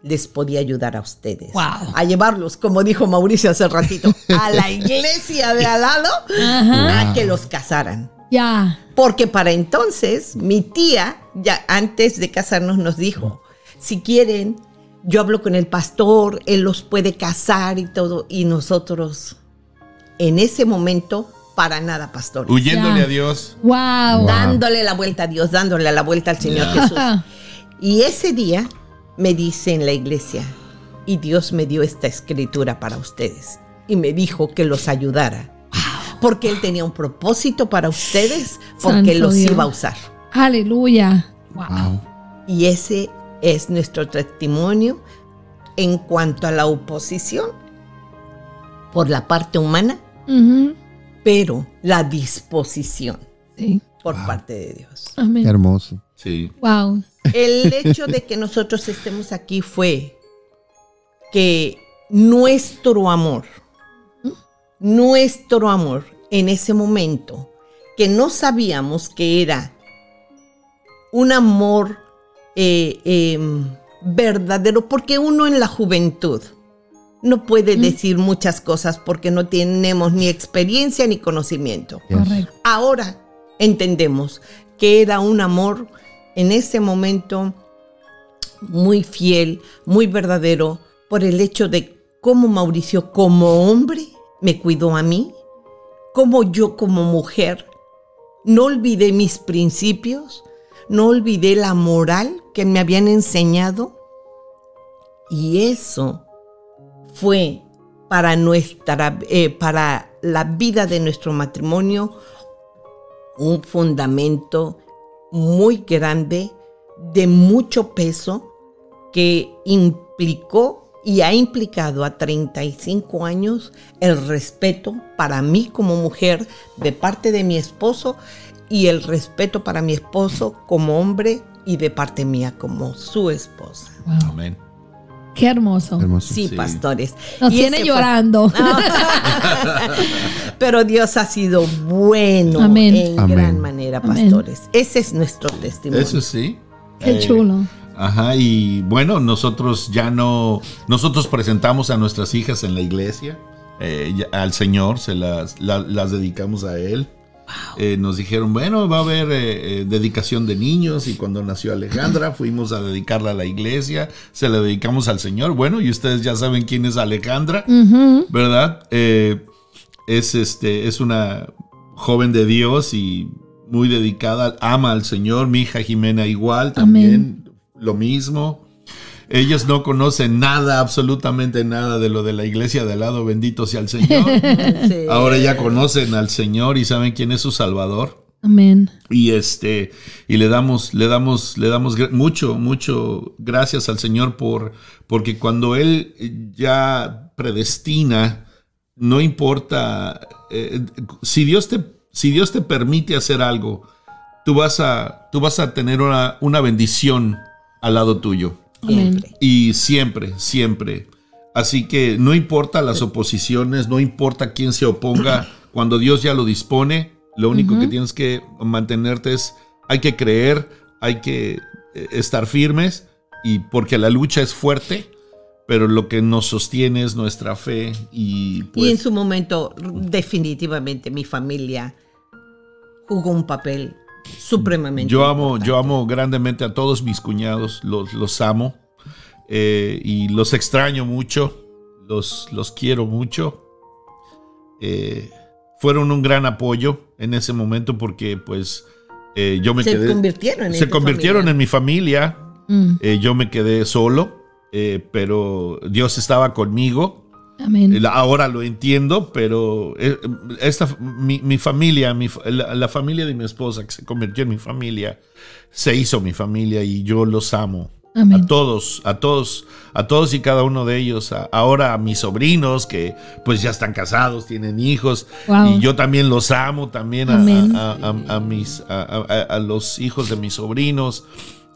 les podía ayudar a ustedes. Wow. A llevarlos, como dijo Mauricio hace ratito, a la [LAUGHS] iglesia de al lado a que los casaran. Ya. Porque para entonces mi tía, ya antes de casarnos, nos dijo, si quieren, yo hablo con el pastor, él los puede casar y todo, y nosotros en ese momento, para nada, pastor. Huyéndole a Dios. Wow. Dándole la vuelta a Dios, dándole la vuelta al Señor. Jesús. Y ese día me dice en la iglesia, y Dios me dio esta escritura para ustedes, y me dijo que los ayudara, porque Él tenía un propósito para ustedes, porque Santo los Dios. iba a usar. Aleluya. Wow. Wow. Y ese es nuestro testimonio en cuanto a la oposición por la parte humana, pero la disposición Sí. por parte de Dios. Qué Amén. hermoso. Sí. Wow. El [LAUGHS] hecho de que nosotros estemos aquí fue que nuestro amor, nuestro amor en ese momento, que no sabíamos que era un amor eh, eh, verdadero, porque uno en la juventud no puede decir muchas cosas porque no tenemos ni experiencia ni conocimiento. Correcto. Ahora entendemos que era un amor en ese momento muy fiel, muy verdadero, por el hecho de cómo Mauricio como hombre me cuidó a mí, cómo yo como mujer no olvidé mis principios, no olvidé la moral que me habían enseñado. Y eso fue para nuestra, eh, para la vida de nuestro matrimonio un fundamento muy grande, de mucho peso, que implicó y ha implicado a 35 años el respeto para mí como mujer de parte de mi esposo y el respeto para mi esposo como hombre y de parte mía como su esposa. Wow. Amén. Qué hermoso. Hermoso. Sí, Sí. pastores. Nos Y tiene llorando. [LAUGHS] [LAUGHS] Pero Dios ha sido bueno Amén. en Amén. gran manera, Amén. pastores. Ese es nuestro testimonio. Eso sí. Qué Eh, chulo. Ajá, y bueno, nosotros ya no, nosotros presentamos a nuestras hijas en la iglesia, eh, al Señor, se las, la- las dedicamos a Él. Eh, nos dijeron, bueno, va a haber eh, eh, dedicación de niños y cuando nació Alejandra fuimos a dedicarla a la iglesia, se la dedicamos al Señor. Bueno, y ustedes ya saben quién es Alejandra. ¿verdad? Es, este, es una joven de Dios y muy dedicada, ama al Señor. Mi hija Jimena igual, también lo mismo. Ellos no conocen nada, absolutamente nada de lo de la iglesia de al lado, bendito sea el Señor. [LAUGHS] Sí. Ahora ya conocen al Señor y saben quién es su Salvador Amén. y este y le damos le damos le damos mucho mucho gracias al Señor por porque cuando él ya predestina no importa eh, si Dios te si Dios te permite hacer algo tú vas a tú vas a tener una, una bendición al lado tuyo Siempre. y siempre, siempre. Así que no importa las oposiciones, no importa quién se oponga, [CLEARS THROAT] cuando Dios ya lo dispone, lo único que tienes que mantenerte es, hay que creer, hay que eh, estar firmes, y porque la lucha es fuerte, pero lo que nos sostiene es nuestra fe y y pues... en su momento, definitivamente, mi familia jugó un papel supremamente Yo amo, importante. yo amo grandemente a todos mis cuñados, los, los amo eh, y los extraño mucho, los, los quiero mucho. Eh, fueron un gran apoyo en ese momento porque pues eh, yo me Se quedé... convirtieron en se convirtieron familia. en mi familia, Mm. eh, yo me quedé solo, eh, pero Dios estaba conmigo. Amén. Ahora lo entiendo, pero eh, esta, mi, mi familia, mi la, la familia de mi esposa, que se convirtió en mi familia, se hizo mi familia y yo los amo. Amén. A todos, a todos, a todos y cada uno de ellos. A- ahora a mis sobrinos que pues ya están casados, tienen hijos Wow. y yo también los amo, también a, a- mis, a los hijos de mis sobrinos.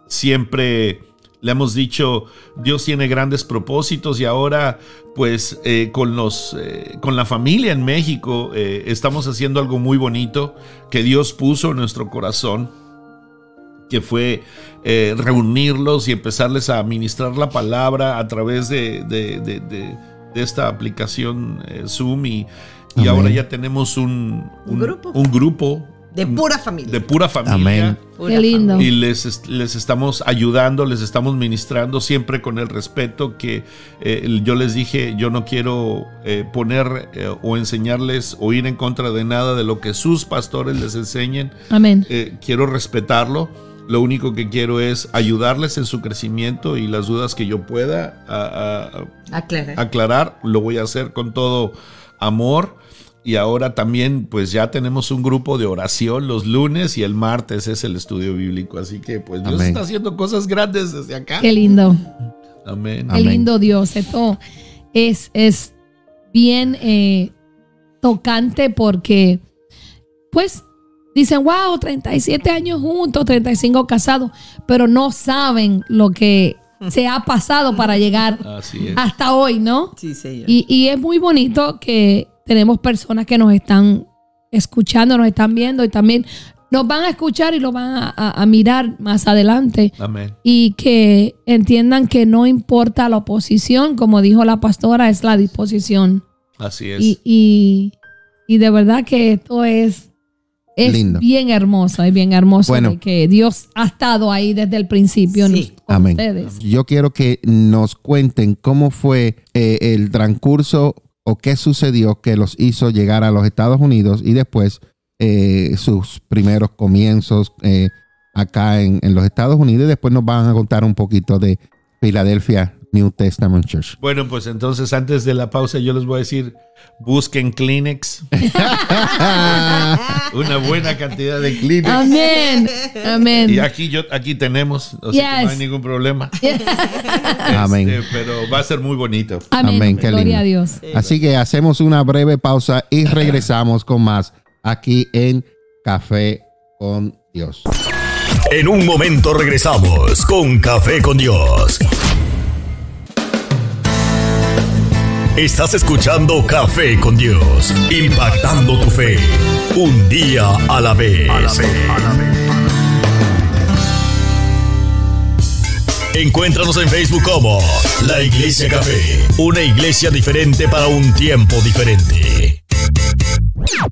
Siempre le hemos dicho, Dios tiene grandes propósitos y ahora pues eh, con, los, eh, con la familia en México eh, estamos haciendo algo muy bonito que Dios puso en nuestro corazón que fue eh, reunirlos y empezarles a ministrar la palabra a través de, de- de- de- de esta aplicación eh, Zoom y, y ahora ya tenemos un, Un grupo. un grupo De pura familia. de pura familia. Amén. Pura Qué lindo. familia. Y les, les estamos ayudando, les estamos ministrando siempre con el respeto que eh, yo les dije, yo no quiero eh, poner eh, o enseñarles o ir en contra de nada de lo que sus pastores les enseñen. Amén. Eh, quiero respetarlo. Lo único que quiero es ayudarles en su crecimiento y las dudas que yo pueda a- a- Aclara. aclarar, lo voy a hacer con todo amor. Y ahora también, pues ya tenemos un grupo de oración los lunes y el martes es el estudio bíblico. Así que, pues Dios Amén. está haciendo cosas grandes desde acá. Qué lindo. Amén. Qué Amén. lindo Dios. Esto es, es bien eh, tocante porque, pues, dicen, wow, 37 años juntos, 35 casados, pero no saben lo que [LAUGHS] se ha pasado para llegar hasta hoy, ¿no? Sí, señor. Y, y es muy bonito que tenemos personas que nos están escuchando, nos están viendo y también nos van a escuchar y lo van a, a- a mirar más adelante Amén. y que entiendan que no importa la oposición, como dijo la pastora, es la disposición. Así es. Y, y, y de verdad que esto es, es Lindo. bien hermoso, es bien hermoso Bueno. de que Dios ha estado ahí desde el principio Sí. con Amén. ustedes. Yo quiero que nos cuenten cómo fue eh, el transcurso o qué sucedió que los hizo llegar a los Estados Unidos y después eh, sus primeros comienzos eh, acá en, en los Estados Unidos. Y después nos van a contar un poquito de Philadelphia New Testament Church. Bueno, pues entonces antes de la pausa yo les voy a decir, busquen Kleenex, [LAUGHS] una buena cantidad de Kleenex. Amén. Amén. Y aquí yo aquí tenemos, o sea que no hay ningún problema. [LAUGHS] Amén. Este, pero va a ser muy bonito. Amén. Amén, qué Gloria lindo. a Dios. Así que hacemos una breve pausa y regresamos con más aquí en Café con Dios. En un momento regresamos con Café con Dios. Estás escuchando Café con Dios, impactando tu fe, un día a la vez. Encuéntranos en Facebook como La Iglesia Café, una iglesia diferente para un tiempo diferente.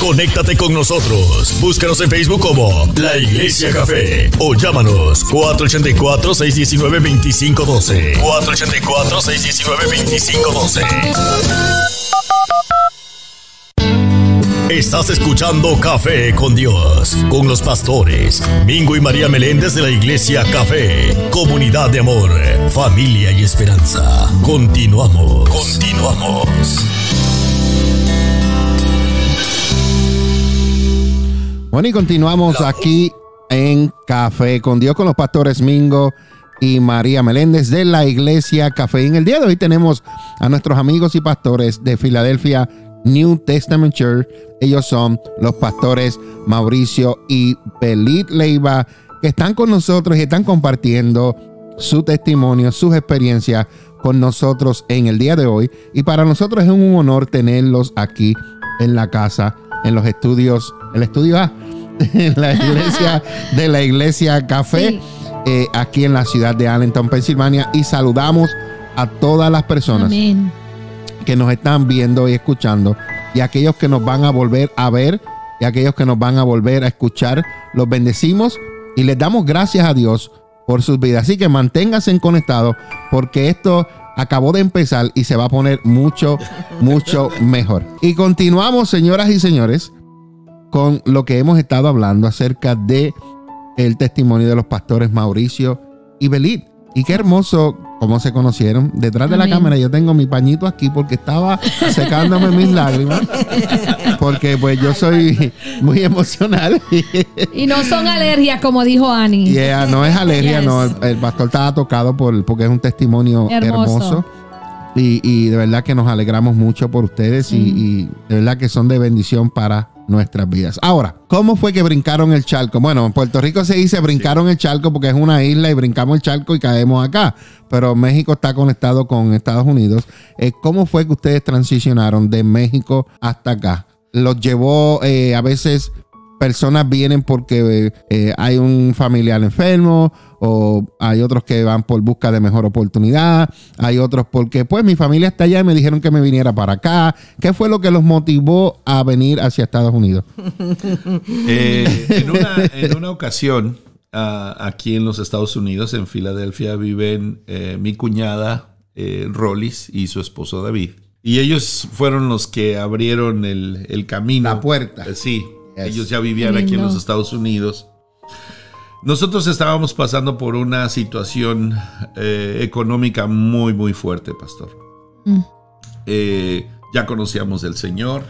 Conéctate con nosotros. Búscanos en Facebook como La Iglesia Café o llámanos 484-619-2512. 484-619-2512. Estás escuchando Café con Dios, con los pastores Mingo y María Meléndez de la Iglesia Café, comunidad de amor, familia y esperanza. Continuamos, continuamos. Bueno, y continuamos aquí en Café con Dios con los pastores Mingo y María Meléndez de la Iglesia Café. En el día de hoy tenemos a nuestros amigos y pastores de Filadelfia New Testament Church. Ellos son los pastores Mauricio y Belit Leiva, que están con nosotros y están compartiendo su testimonio, sus experiencias con nosotros en el día de hoy. Y para nosotros es un honor tenerlos aquí en la casa, en los estudios, el estudio A, [LAUGHS] en la iglesia [LAUGHS] de la iglesia Café, Sí. eh, aquí en la ciudad de Allentown, Pensilvania. Y saludamos a todas las personas Amén. que nos están viendo y escuchando y aquellos que nos van a volver a ver y aquellos que nos van a volver a escuchar. Los bendecimos y les damos gracias a Dios por sus vidas. Así que manténganse conectados porque esto acabó de empezar y se va a poner mucho, mucho mejor. Y continuamos, señoras y señores, con lo que hemos estado hablando acerca de el testimonio de los pastores Mauricio y Belit. Y qué hermoso cómo se conocieron. Detrás de la cámara yo tengo mi pañito aquí porque estaba secándome mis lágrimas. Porque pues yo soy muy emocional. Y no son alergias, como dijo Ani. Yeah, no es alergia, Yes. no. El, el pastor estaba tocado por, porque es un testimonio hermoso. Hermoso. Y, y de verdad que nos alegramos mucho por ustedes y de verdad que son de bendición para nuestras vidas. Ahora, ¿cómo fue que brincaron el charco? Bueno, en Puerto Rico se dice brincaron el charco porque es una isla y brincamos el charco y caemos acá, pero México está conectado con Estados Unidos. Eh, ¿Cómo fue que ustedes transicionaron de México hasta acá? ¿Los llevó eh, a veces personas vienen porque eh, hay un familiar enfermo o hay otros que van por busca de mejor oportunidad, hay otros porque pues mi familia está allá y me dijeron que me viniera para acá. ¿Qué fue lo que los motivó a venir hacia Estados Unidos? [LAUGHS] Eh, en, una, en, una, ocasión, uh, aquí en los Estados Unidos, en Filadelfia, viven eh, mi cuñada eh, Rollis y su esposo David. Y ellos fueron los que abrieron el, el camino. La puerta. sí, ellos ya vivían aquí en los Estados Unidos. Nosotros estábamos pasando por una situación eh, económica muy, muy fuerte, pastor. Mm. Eh, ya conocíamos del Señor,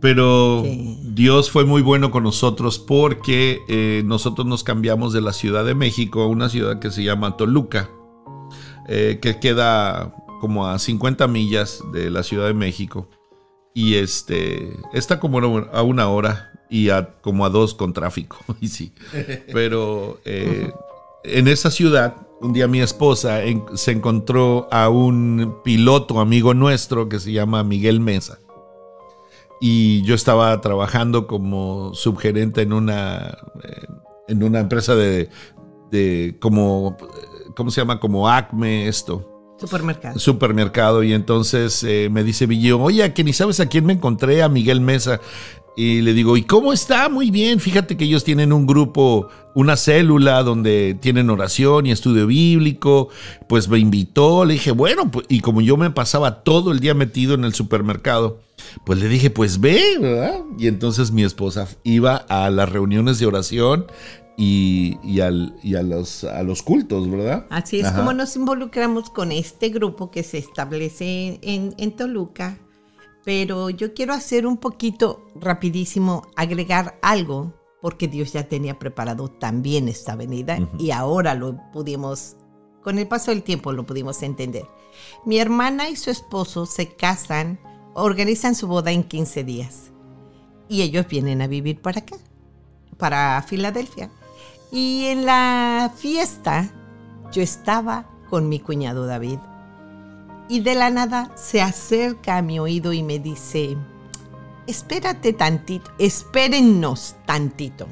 pero Dios fue muy bueno con nosotros porque eh, nosotros nos cambiamos de la Ciudad de México a una ciudad que se llama Toluca, que queda como a 50 millas de la Ciudad de México. Y este está como a una hora y a, como a dos con tráfico. [LAUGHS] y sí. Pero eh, en esa ciudad, un día mi esposa se encontró a un piloto amigo nuestro que se llama Miguel Mesa. Y yo estaba trabajando como subgerente en una, eh, en una empresa de, de como, ¿cómo se llama? Como Acme, esto. Supermercado. Supermercado. Y entonces eh, me dice Villón, oye, que ni sabes a quién me encontré, a Miguel Mesa. Y le digo, ¿y cómo está? Muy bien. Fíjate que ellos tienen un grupo, una célula donde tienen oración y estudio bíblico. Pues me invitó, le dije, bueno, pues, y como yo me pasaba todo el día metido en el supermercado, pues le dije, pues ve, ¿verdad? Y entonces mi esposa iba a las reuniones de oración y, y, al, y a, los, a los cultos, ¿verdad? Así es como nos involucramos con este grupo que se establece en, en Toluca pero yo quiero hacer un poquito rapidísimo, agregar algo, porque Dios ya tenía preparado también esta venida y ahora lo pudimos, con el paso del tiempo lo pudimos entender. Mi hermana y su esposo se casan, organizan su boda en 15 días y ellos vienen a vivir para acá, para Filadelfia. Y en la fiesta yo estaba con mi cuñado David y de la nada se acerca a mi oído y me dice, espérate tantito, espérennos tantito,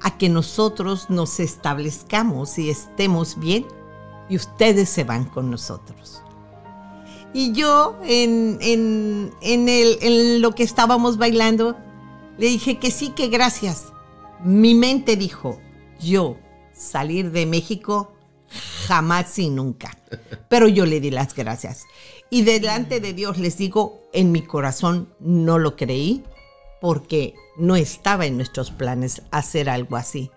a que nosotros nos establezcamos y estemos bien y ustedes se van con nosotros. Y yo en, en, en, lo que estábamos bailando, le dije que sí, que gracias. Mi mente dijo, yo salir de México jamás y nunca. Pero yo le di las gracias. Y delante de Dios les digo, en mi corazón no lo creí porque no estaba en nuestros planes hacer algo así.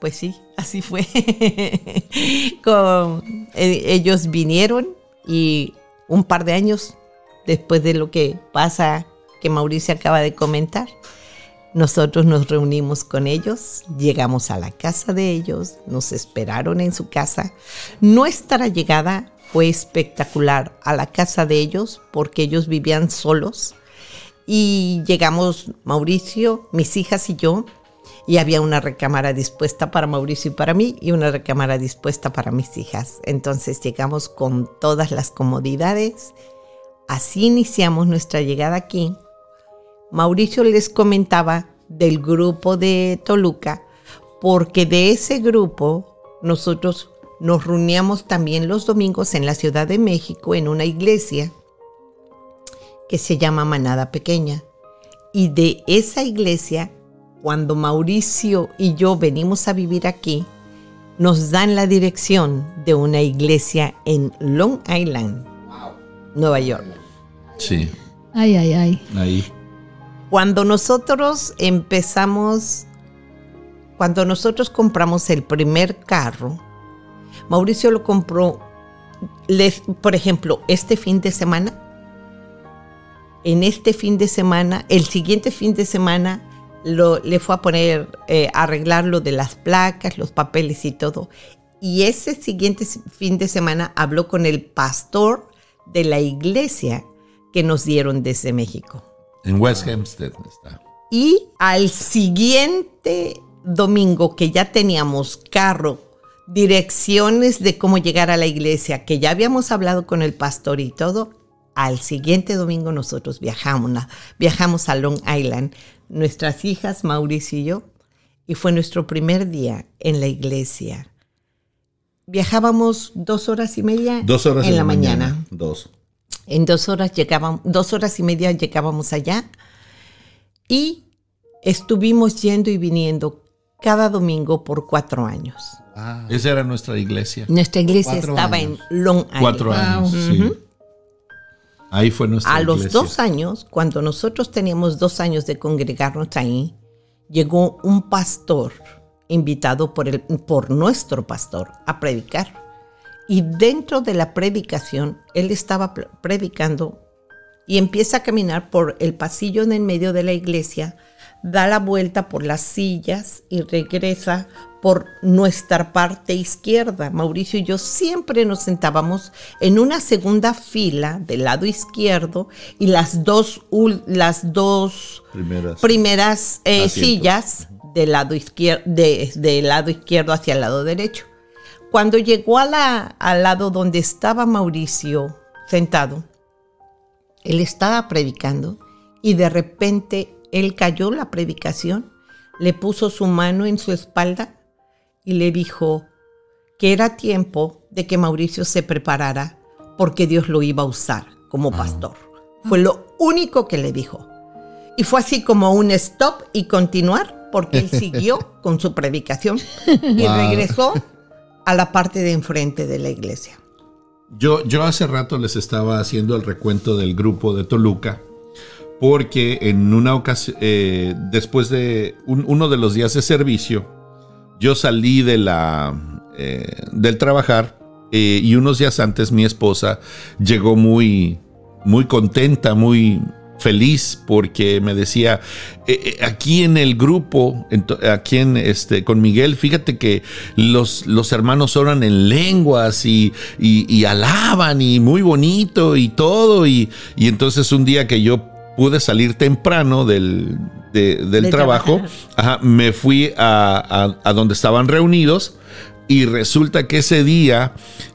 Pues sí, así fue. [LAUGHS] Con, eh, ellos vinieron y un par de años después de lo que pasa que Mauricio acaba de comentar, nosotros nos reunimos con ellos, llegamos a la casa de ellos, nos esperaron en su casa. Nuestra llegada fue espectacular a la casa de ellos porque ellos vivían solos y llegamos Mauricio, mis hijas y yo y había una recámara dispuesta para Mauricio y para mí y una recámara dispuesta para mis hijas. Entonces llegamos con todas las comodidades. Así iniciamos nuestra llegada aquí Mauricio les comentaba del grupo de Toluca, porque de ese grupo nosotros nos reuníamos también los domingos en la Ciudad de México en una iglesia que se llama Manada Pequeña. Y de esa iglesia, cuando Mauricio y yo venimos a vivir aquí, nos dan la dirección de una iglesia en Long Island, Nueva York. Sí. Ay, ay, ay. Ahí. Cuando nosotros empezamos, cuando nosotros compramos el primer carro, Mauricio lo compró, por ejemplo, este fin de semana. En este fin de semana, el siguiente fin de semana, le fue a poner, eh, arreglar lo de las placas, los papeles y todo. Y ese siguiente fin de semana habló con el pastor de la iglesia que nos dieron desde México En West Hempstead está. Y al siguiente domingo que ya teníamos carro, direcciones de cómo llegar a la iglesia, que ya habíamos hablado con el pastor y todo, al siguiente domingo nosotros viajamos, a- viajamos a Long Island, nuestras hijas, Mauricio y yo, y fue nuestro primer día en la iglesia. Viajábamos dos horas y media Dos horas en la mañana. Dos. En dos horas llegábamos, dos horas y media llegábamos allá y estuvimos yendo y viniendo cada domingo por cuatro años. Esa era nuestra iglesia. Nuestra iglesia Cuatro estaba años. en Long Island. Cuatro años. sí. Ahí fue nuestra A los dos años, cuando nosotros teníamos dos años de congregarnos ahí, llegó un pastor invitado por, el, por nuestro pastor a predicar. Y dentro de la predicación, él estaba predicando y empieza a caminar por el pasillo en el medio de la iglesia, da la vuelta por las sillas y regresa por nuestra parte izquierda. Mauricio y yo siempre nos sentábamos en una segunda fila del lado izquierdo y las dos, las dos Primeras. primeras eh, sillas del lado, izquierdo, del lado izquierdo hacia el lado derecho. Cuando llegó a la- al lado donde estaba Mauricio sentado, él estaba predicando y de repente él cayó la predicación, le puso su mano en su espalda y le dijo que era tiempo de que Mauricio se preparara porque Dios lo iba a usar como pastor. Fue lo único que le dijo. Y fue así como un stop y continuar porque él [LAUGHS] siguió con su predicación y Wow. regresó a la parte de enfrente de la iglesia. Yo, yo hace rato les estaba haciendo el recuento del grupo de Toluca, porque en una ocasión, eh, después de un- uno de los días de servicio, yo salí de la, eh, del trabajar eh, y unos días antes mi esposa llegó muy, muy contenta, muy feliz porque me decía "Eh, eh, aquí en el grupo aquí en este con Miguel fíjate que los, los hermanos oran en lenguas y, y- y alaban y muy bonito y todo y, y entonces un día que yo pude salir temprano del, de- del De trabajo ajá, me fui a, a- a donde estaban reunidos y resulta que ese día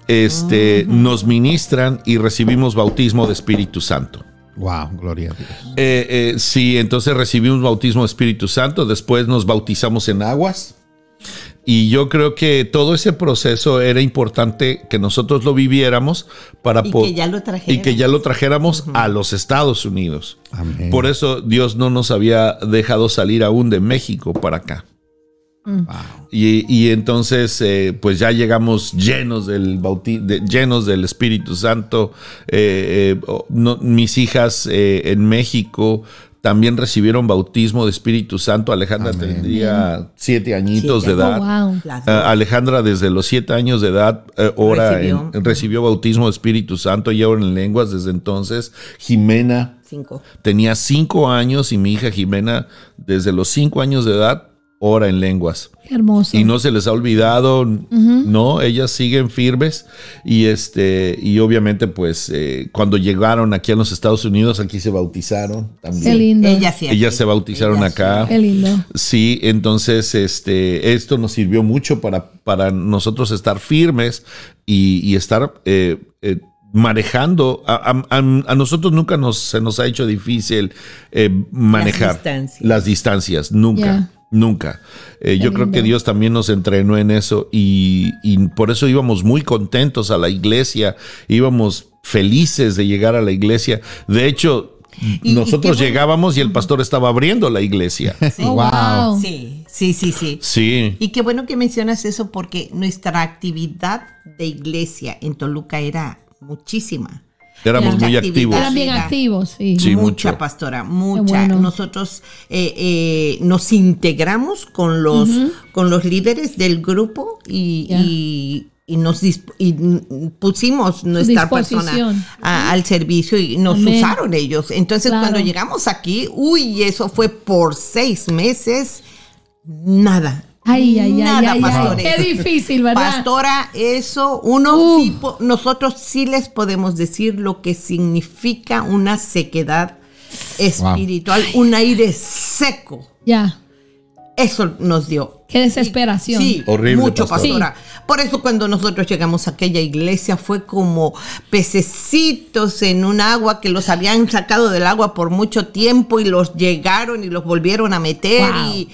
este, nos ministran y recibimos bautismo de Espíritu Santo. Wow, gloria a Dios. Eh, eh, sí, entonces recibimos bautismo de Espíritu Santo, después nos bautizamos en aguas. Y yo creo que todo ese proceso era importante que nosotros lo viviéramos para Y que ya lo y trajéramos. que ya lo trajéramos a los Estados Unidos. Amén. Por eso Dios no nos había dejado salir aún de México para acá. Wow. Y, y entonces, eh, pues ya llegamos llenos del bauti- de- llenos del Espíritu Santo. Eh, eh, oh, no- mis hijas eh, en México también recibieron bautismo de Espíritu Santo. Alejandra Amén. tendría siete añitos Siete. de Oh, edad. wow. Dos. Alejandra desde los siete años de edad eh, ora Recibió. en- recibió bautismo de Espíritu Santo y ahora en lenguas desde entonces. Jimena Cinco. tenía cinco años y mi hija Jimena desde los cinco años de edad ora en lenguas Qué hermoso. y no se les ha olvidado, no, ellas siguen firmes y este y obviamente pues eh, cuando llegaron aquí a los Estados Unidos aquí se bautizaron Qué también. lindo. Ellas sí. Ellas se bautizaron Ellas acá. Qué lindo. Sí, entonces este, esto nos sirvió mucho para, para nosotros estar firmes y, y estar eh, eh, manejando. A, a- a- a nosotros nunca nos, se nos ha hecho difícil eh, manejar distancias. las distancias, nunca. Ya. Nunca. Eh, yo creo que Dios también nos entrenó en eso y, y por eso íbamos muy contentos a la iglesia, íbamos felices de llegar a la iglesia. De hecho, Y- nosotros llegábamos y el pastor estaba abriendo la iglesia. [LAUGHS] Sí. Oh, Wow. wow. Sí, sí, sí, sí. Sí. Y qué bueno que mencionas eso porque nuestra actividad de iglesia en Toluca era muchísima. Éramos Mucha muy activos. Eran bien activos, sí. Sí, mucha mucho. pastora, mucha. bueno. Nosotros eh, eh, nos integramos con los, con los líderes del grupo y, y- y nos y pusimos nuestra persona a- al servicio y nos Amén. usaron ellos. Entonces Claro. cuando llegamos aquí, uy, eso fue por seis meses, nada. Ay, ay, ay, Nada, ay. Qué difícil, ¿verdad? Pastora, eso, uno Uh. sí po- nosotros sí les podemos decir lo que significa una sequedad espiritual, un aire seco. Ya. Eso nos dio. Qué desesperación. Sí, Horrible, mucho, pastora. Por eso cuando nosotros llegamos a aquella iglesia fue como pececitos en un agua que los habían sacado del agua por mucho tiempo y los llegaron y los volvieron a meter Wow. y,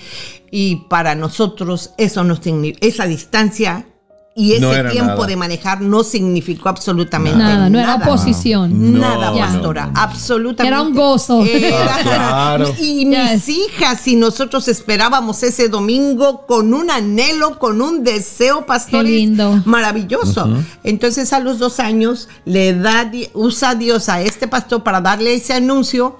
y para nosotros eso no esa distancia y ese No tiempo nada. de manejar no significó absolutamente Nada, nada. no era oposición. Nada, No, pastora, no, no, no. absolutamente. Era un gozo. Era- Ah, claro. [LAUGHS] Y mis Yes. hijas y nosotros esperábamos ese domingo con un anhelo, con un deseo, pastores, Qué lindo. maravilloso. Entonces a los dos años le da, usa Dios a este pastor para darle ese anuncio.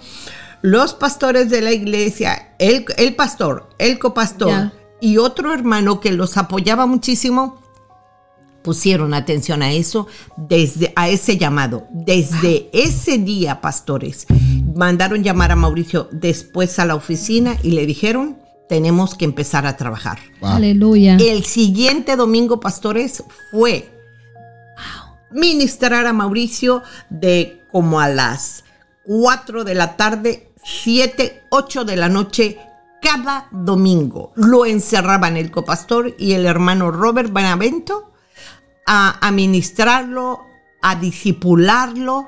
Los pastores de la iglesia, el, el pastor, el copastor y otro hermano que los apoyaba muchísimo, pusieron atención a eso desde a ese llamado. Desde ese día pastores mandaron llamar a Mauricio después a la oficina y le dijeron tenemos que empezar a trabajar Aleluya. el siguiente domingo pastores fue ministrar a Mauricio de como a las 4 de la tarde 7 8 de la noche cada domingo lo encerraban el copastor y el hermano Robert Benavento a administrarlo, a disipularlo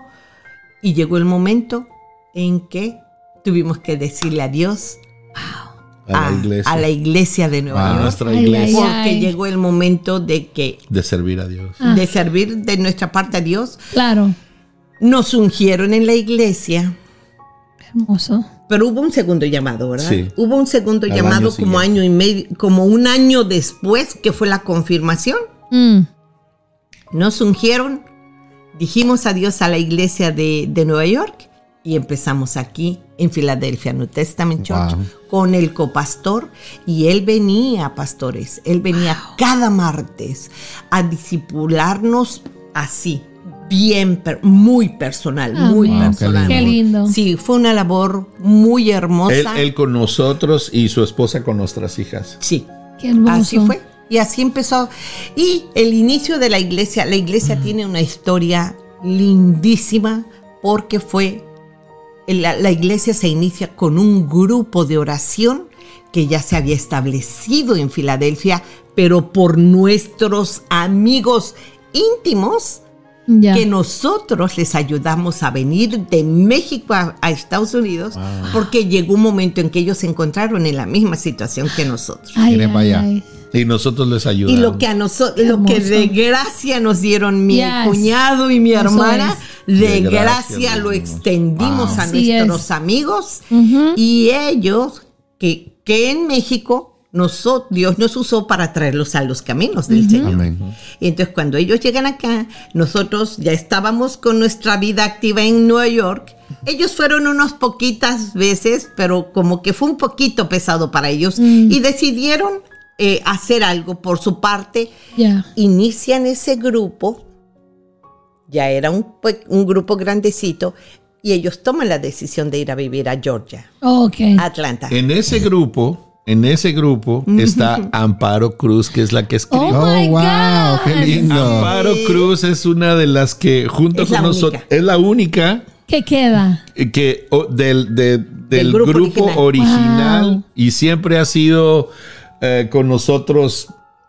y llegó el momento en que tuvimos que decirle adiós A la iglesia. a la iglesia de Nueva A York. nuestra iglesia. Porque ay. llegó el momento de que De servir a Dios. Ah. de servir de nuestra parte a Dios. Claro. Nos ungieron en la iglesia, Hermoso. pero hubo un segundo llamado, ¿verdad? Sí. Hubo un segundo Al llamado año como año y medio, como un año después que fue la confirmación. Mm. Nos ungieron, dijimos adiós a la iglesia de, de Nueva York y empezamos aquí en Filadelfia, New Testament Church, Wow. con el copastor. Y él venía, pastores, él venía cada martes a disipularnos así, bien, per- muy personal, muy Amén. Wow, qué personal. Qué lindo. Sí, fue una labor muy hermosa. Él, él con nosotros y su esposa con nuestras hijas. Sí. Qué hermoso. Así fue. Y así empezó. Y el inicio de la iglesia, la iglesia tiene una historia lindísima porque fue, la, la iglesia se inicia con un grupo de oración que ya se había establecido en Filadelfia, pero por nuestros amigos íntimos Que nosotros les ayudamos a venir de México a, a Estados Unidos, porque llegó un momento en que ellos se encontraron en la misma situación que nosotros. Ay, Miren para ay, allá. ay. Y nosotros les Y ayudamos. lo que a nosotros, lo que de gracia nos dieron mi Yes. cuñado y mi Eso hermana, de, De gracia lo dimos. extendimos Wow. a nuestros es. amigos y ellos que, que en México nosotros, Dios nos usó para traerlos a los caminos del Señor. Amén. Y entonces cuando ellos llegan acá, nosotros ya estábamos con nuestra vida activa en Nueva York. Ellos fueron unas poquitas veces, pero como que fue un poquito pesado para ellos y decidieron eh, hacer algo por su parte. Inician ese grupo, ya era un, pe- un grupo grandecito, y ellos toman la decisión de ir a vivir a Georgia, Ok. Atlanta. En ese grupo, en ese grupo está Amparo Cruz, que es la que escribe. Oh, Oh, wow, qué lindo. Amparo Cruz es una de las que junto Es con nosotros es la única ¿Qué queda? que o, del, de- del Del grupo, grupo original, original. y siempre ha sido eh, con nosotros.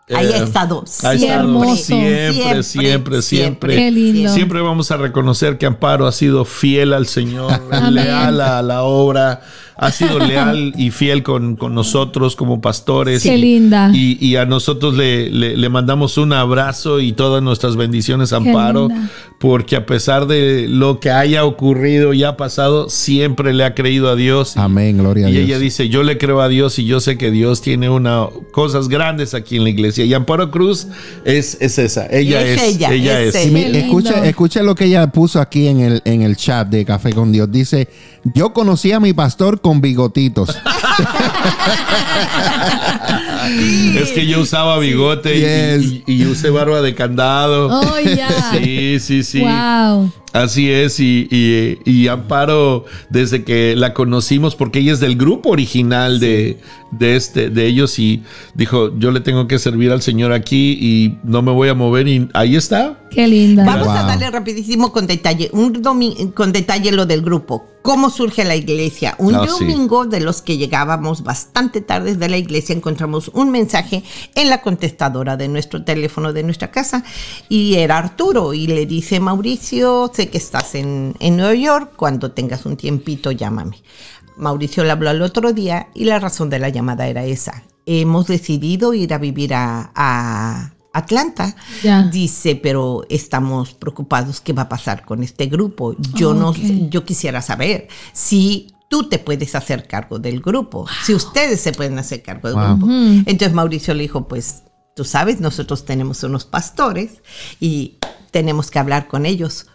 Ahí ha eh, estado ha estado hermoso. siempre, siempre, siempre. Qué lindo. Siempre vamos a reconocer que Amparo ha sido fiel al Señor, leal a la obra, ha sido leal y fiel con, con nosotros como pastores. Qué Y- linda. Y, y a nosotros le, le- le mandamos un abrazo y todas nuestras bendiciones, Amparo, linda. porque a pesar de lo que haya ocurrido y ha pasado, siempre le ha creído a Dios. Y- Amén, gloria a y Dios. ella dice, yo le creo a Dios y yo sé que Dios tiene una cosas grandes aquí en la iglesia. Y Amparo Cruz es, es esa, ella Es es, ella, ella, es es. Y escucha, escucha lo que ella puso aquí en el, en el chat de Café con Dios. Dice, yo conocí a mi pastor con bigotitos. [LAUGHS] Es que yo usaba bigote y- Yes. y, y usé barba de candado. Oh. Sí, sí, sí. Wow. Así es, y, y- y Amparo, desde que la conocimos, porque ella es del grupo original de, de este, de ellos y dijo, yo le tengo que servir al Señor aquí y no me voy a mover y ahí está. Qué linda. Vamos a darle rapidísimo con detalle, un domi- con detalle lo del grupo. ¿Cómo surge la iglesia? Un sí. domingo de los que llegábamos bastante tarde de la iglesia encontramos un mensaje en la contestadora de nuestro teléfono de nuestra casa y era Arturo y le dice Mauricio, sé que estás en, en Nueva York, cuando tengas un tiempito llámame. Mauricio le habló al otro día y la razón de la llamada era esa. Hemos decidido ir a vivir a, a Atlanta. Dice, pero estamos preocupados qué va a pasar con este grupo. Yo no, yo quisiera saber si tú te puedes hacer cargo del grupo, si ustedes se pueden hacer cargo del Wow. grupo. Entonces Mauricio le dijo, pues tú sabes, nosotros tenemos unos pastores y tenemos que hablar con ellos.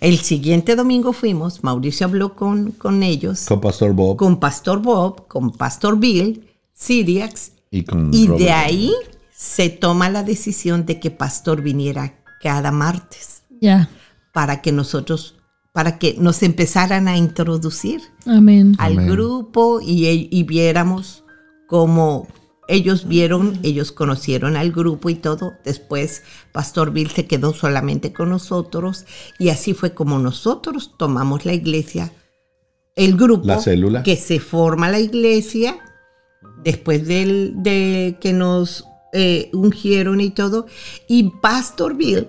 El siguiente domingo fuimos, Mauricio habló con, con ellos, con, Pastor Bob Pastor Bob, con Pastor Bill, Siriax, y con y de ahí se toma la decisión de que Pastor viniera cada martes Ya. para que nosotros, para que nos empezaran a introducir Amén. al Amén. grupo y, y viéramos cómo ellos vieron, ellos conocieron al grupo y todo. Después Pastor Bill se quedó solamente con nosotros y así fue como nosotros tomamos la iglesia, el grupo La célula. que se forma la iglesia después del, de que nos eh, ungieron y todo. Y Pastor Bill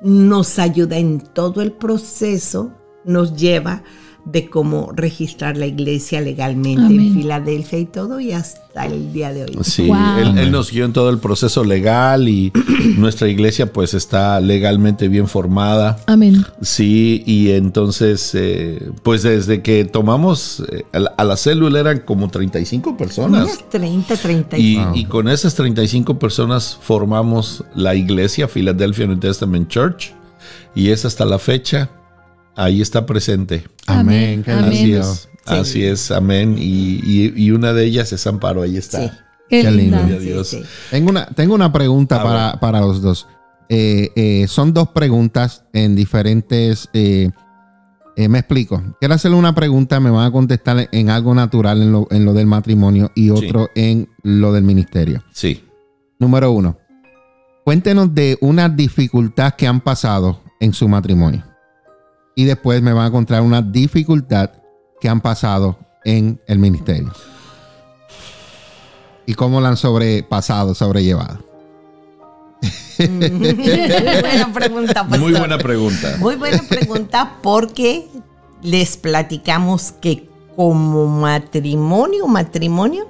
nos ayuda en todo el proceso, nos lleva de cómo registrar la iglesia legalmente Amén. en Filadelfia y todo, y hasta el día de hoy. Sí, Wow. él, él nos guió en todo el proceso legal y [CLEARS THROAT] nuestra iglesia pues está legalmente bien formada. Amén. Sí, y entonces, eh, pues desde que tomamos eh, a, la, a la célula eran como 35 personas. Unas 30, 30 Y, Wow. y con esas 35 personas formamos la iglesia Philadelphia New Testament Church. Y es hasta la fecha, ahí está presente. Amén. Qué Amén. Así es, así es, amén. Y, y- y una de ellas es Amparo, ahí está. Sí. Qué, lindo. Sí, Dios. sí. Tengo una, tengo una pregunta para, para los dos. Eh, eh, son dos preguntas en diferentes. eh, eh, me explico. Quiero hacerle una pregunta, me van a contestar en algo natural en lo, en lo del matrimonio y otro en lo del ministerio. Sí. Número uno, cuéntenos de una dificultad que han pasado en su matrimonio. Y después me van a contar una dificultad que han pasado en el ministerio. Y cómo la han sobrepasado, sobrellevado. [LAUGHS] buena [LAUGHS] pregunta, Muy pastor. buena pregunta. Muy buena pregunta porque les platicamos que como matrimonio, matrimonio,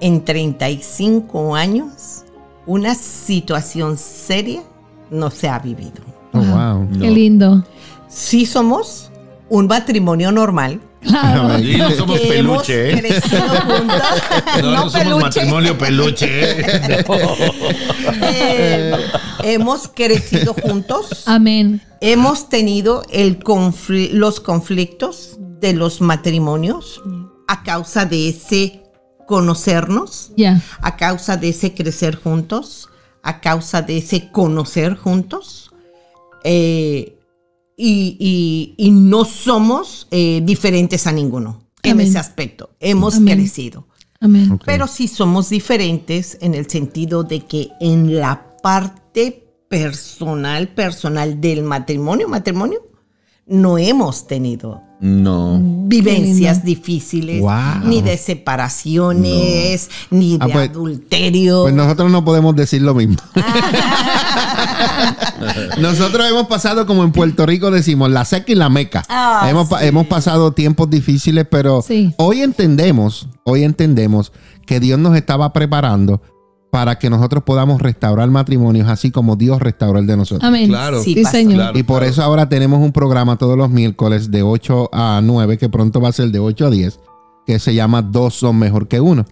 en 35 años, una situación seria no se ha vivido. Oh, wow. No. Qué lindo. Sí somos un matrimonio normal. Claro. Y no somos hemos peluche, ¿eh? crecido juntos. [LAUGHS] No, no, somos peluche. matrimonio peluche. ¿eh? [LAUGHS] Eh, hemos crecido juntos. Amén. Hemos tenido el los conflictos de los matrimonios a causa de ese conocernos, Ya. a causa de ese crecer juntos, a causa de ese conocer juntos. Eh, y, y- y no somos eh, diferentes a ninguno en Amén. ese aspecto. Hemos Amén. crecido. Amén. Pero sí somos diferentes en el sentido de que en la parte personal, personal del matrimonio, matrimonio, no hemos tenido No. vivencias difíciles, Wow. ni de separaciones, ni de Ah, pues- adulterio. Pues nosotros no podemos decir lo mismo. [LAUGHS] [LAUGHS] nosotros hemos pasado, como en Puerto Rico decimos, la seca y la meca. Ah, hemos, sí. hemos pasado tiempos difíciles, pero Sí. hoy entendemos, hoy entendemos que Dios nos estaba preparando para que nosotros podamos restaurar matrimonios así como Dios restauró el de nosotros. Amén. Claro. Sí, Sí, señor. Claro. Y por eso ahora tenemos un programa todos los miércoles de 8 a 9, que pronto va a ser de 8 a 10, que se llama Dos son mejor que uno.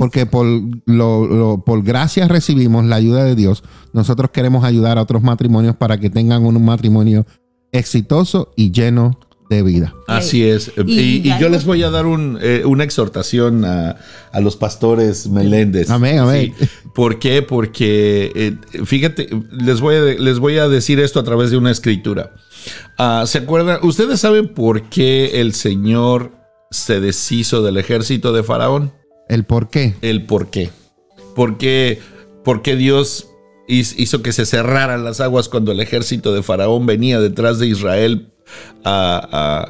Porque por, lo, lo- por gracias recibimos la ayuda de Dios. Nosotros queremos ayudar a otros matrimonios para que tengan un matrimonio exitoso y lleno de vida. Así es. Y, Y y yo les voy a dar un, eh, una exhortación a, a los pastores Meléndez. Amén, amén. Sí. ¿Por qué? Porque, eh, fíjate, les voy, a, les voy a decir esto a través de una escritura. Ah, ¿Se acuerdan? ¿Ustedes saben por qué el Señor se deshizo del ejército de Faraón? ¿El por qué? El por qué. ¿Por qué, por qué Dios hiz- hizo que se cerraran las aguas cuando el ejército de Faraón venía detrás de Israel a-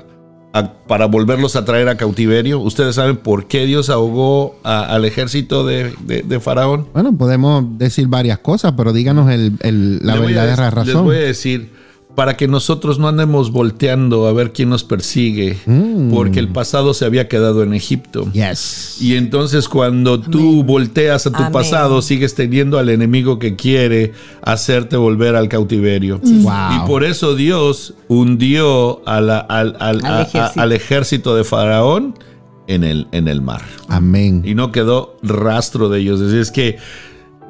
a- a- para volverlos a traer a cautiverio? ¿Ustedes saben por qué Dios ahogó al ejército de, de- de Faraón? Bueno, podemos decir varias cosas, pero díganos el- el- la a verdadera razón. Les voy a decir, para que nosotros no andemos volteando a ver quién nos persigue, Mm. porque el pasado se había quedado en Egipto. Yes. Y entonces cuando tú volteas a tu Amén. pasado, sigues teniendo al enemigo que quiere hacerte volver al cautiverio. Wow. Y por eso Dios hundió a la- al, al- Al a- a- ejército. al ejército de Faraón en el, en el mar. Amén. Y no quedó rastro de ellos. Es que,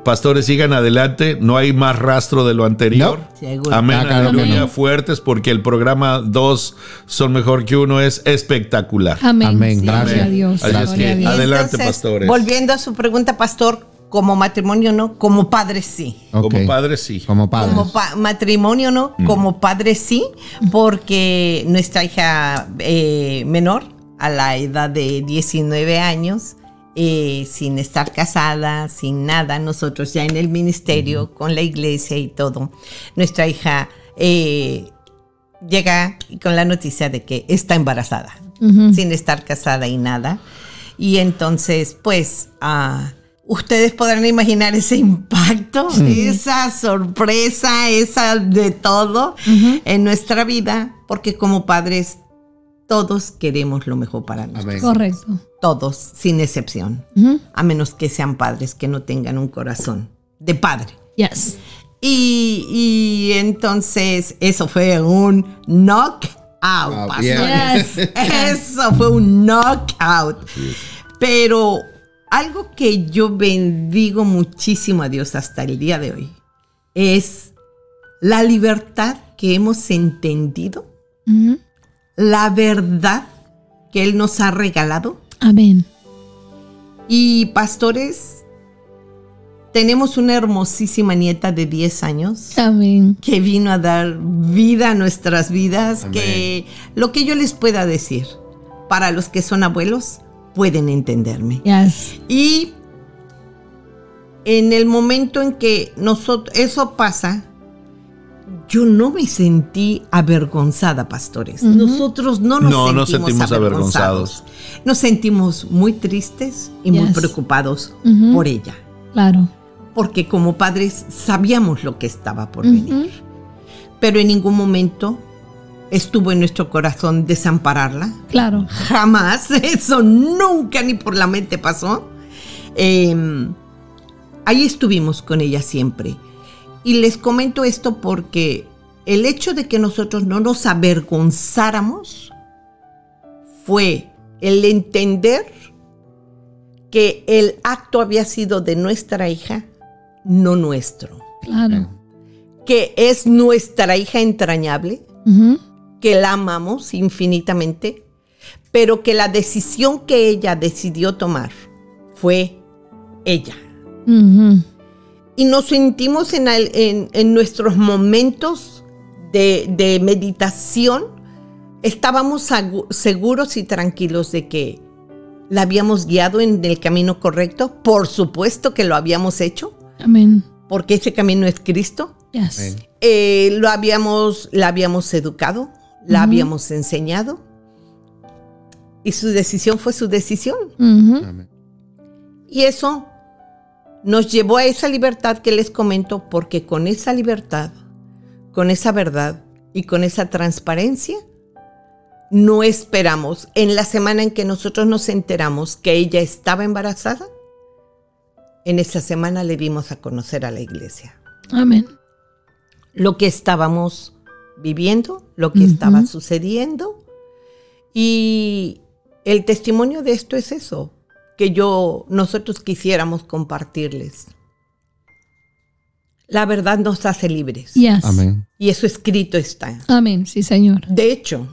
pastores, sigan adelante. No hay más rastro de lo anterior. No. Amén, Ah, claro aleluya, no. fuertes, porque el programa 2 son mejor que uno, es espectacular. Amén. Amén. Sí, Gracias. Gloria a Dios. Así es que a Dios. adelante, pastores. Volviendo a su pregunta, pastor, como matrimonio no, como padre sí. Ok. Como padre, sí. Como padres. Como pa- matrimonio no, como padre sí, porque nuestra hija eh, menor, a la edad de 19 años, eh, sin estar casada, sin nada, nosotros ya en el ministerio, con la iglesia y todo, nuestra hija eh, llega con la noticia de que está embarazada, sin estar casada y nada. Y entonces, pues, ah, ustedes podrán imaginar ese impacto, esa sorpresa, esa de todo en nuestra vida, porque como padres todos queremos lo mejor para nosotros. Amén. Correcto. Todos, sin excepción. A menos que sean padres que no tengan un corazón de padre. Yes. Y, y entonces eso fue un knockout, pastor. bien. Yes. [LAUGHS] Eso fue un knockout. Pero algo que yo bendigo muchísimo a Dios hasta el día de hoy es la libertad que hemos entendido, Ujú. La verdad que Él nos ha regalado. Amén. Y pastores, tenemos una hermosísima nieta de 10 años Amén. que vino a dar vida a nuestras vidas, que lo que yo les pueda decir, para los que son abuelos, pueden entenderme. Yes. Y en el momento en que nosotros, eso pasa, yo no me sentí avergonzada, pastores. Nosotros no nos No, sentimos, no sentimos avergonzados. Nos sentimos muy tristes y muy preocupados por ella Claro. porque como padres sabíamos lo que estaba por venir. Pero en ningún momento estuvo en nuestro corazón desampararla. Claro. Jamás, [LAUGHS] eso nunca ni por la mente pasó. Eh, ahí estuvimos con ella siempre. Y les comento esto porque el hecho de que nosotros no nos avergonzáramos fue el entender que el acto había sido de nuestra hija, no nuestro. Claro. Que es nuestra hija entrañable, que la amamos infinitamente, pero que la decisión que ella decidió tomar fue ella. Y nos sentimos en, el- en- en nuestros momentos de, de meditación, estábamos seguros y tranquilos de que la habíamos guiado en el camino correcto. Por supuesto que lo habíamos hecho, Amén. porque ese camino es Cristo. Yes. Eh, lo habíamos, la habíamos educado, la habíamos enseñado. Y su decisión fue su decisión. Amén. Y eso nos llevó a esa libertad que les comento, porque con esa libertad, con esa verdad y con esa transparencia, no esperamos. En la semana en que nosotros nos enteramos que ella estaba embarazada, en esa semana le dimos a conocer a la iglesia Amén. lo que estábamos viviendo, lo que estaba sucediendo. Y el testimonio de esto es eso, que yo, nosotros quisiéramos compartirles. La verdad nos hace libres. Yes. Amén. Y eso escrito está. Amén. Sí, Señor. De hecho,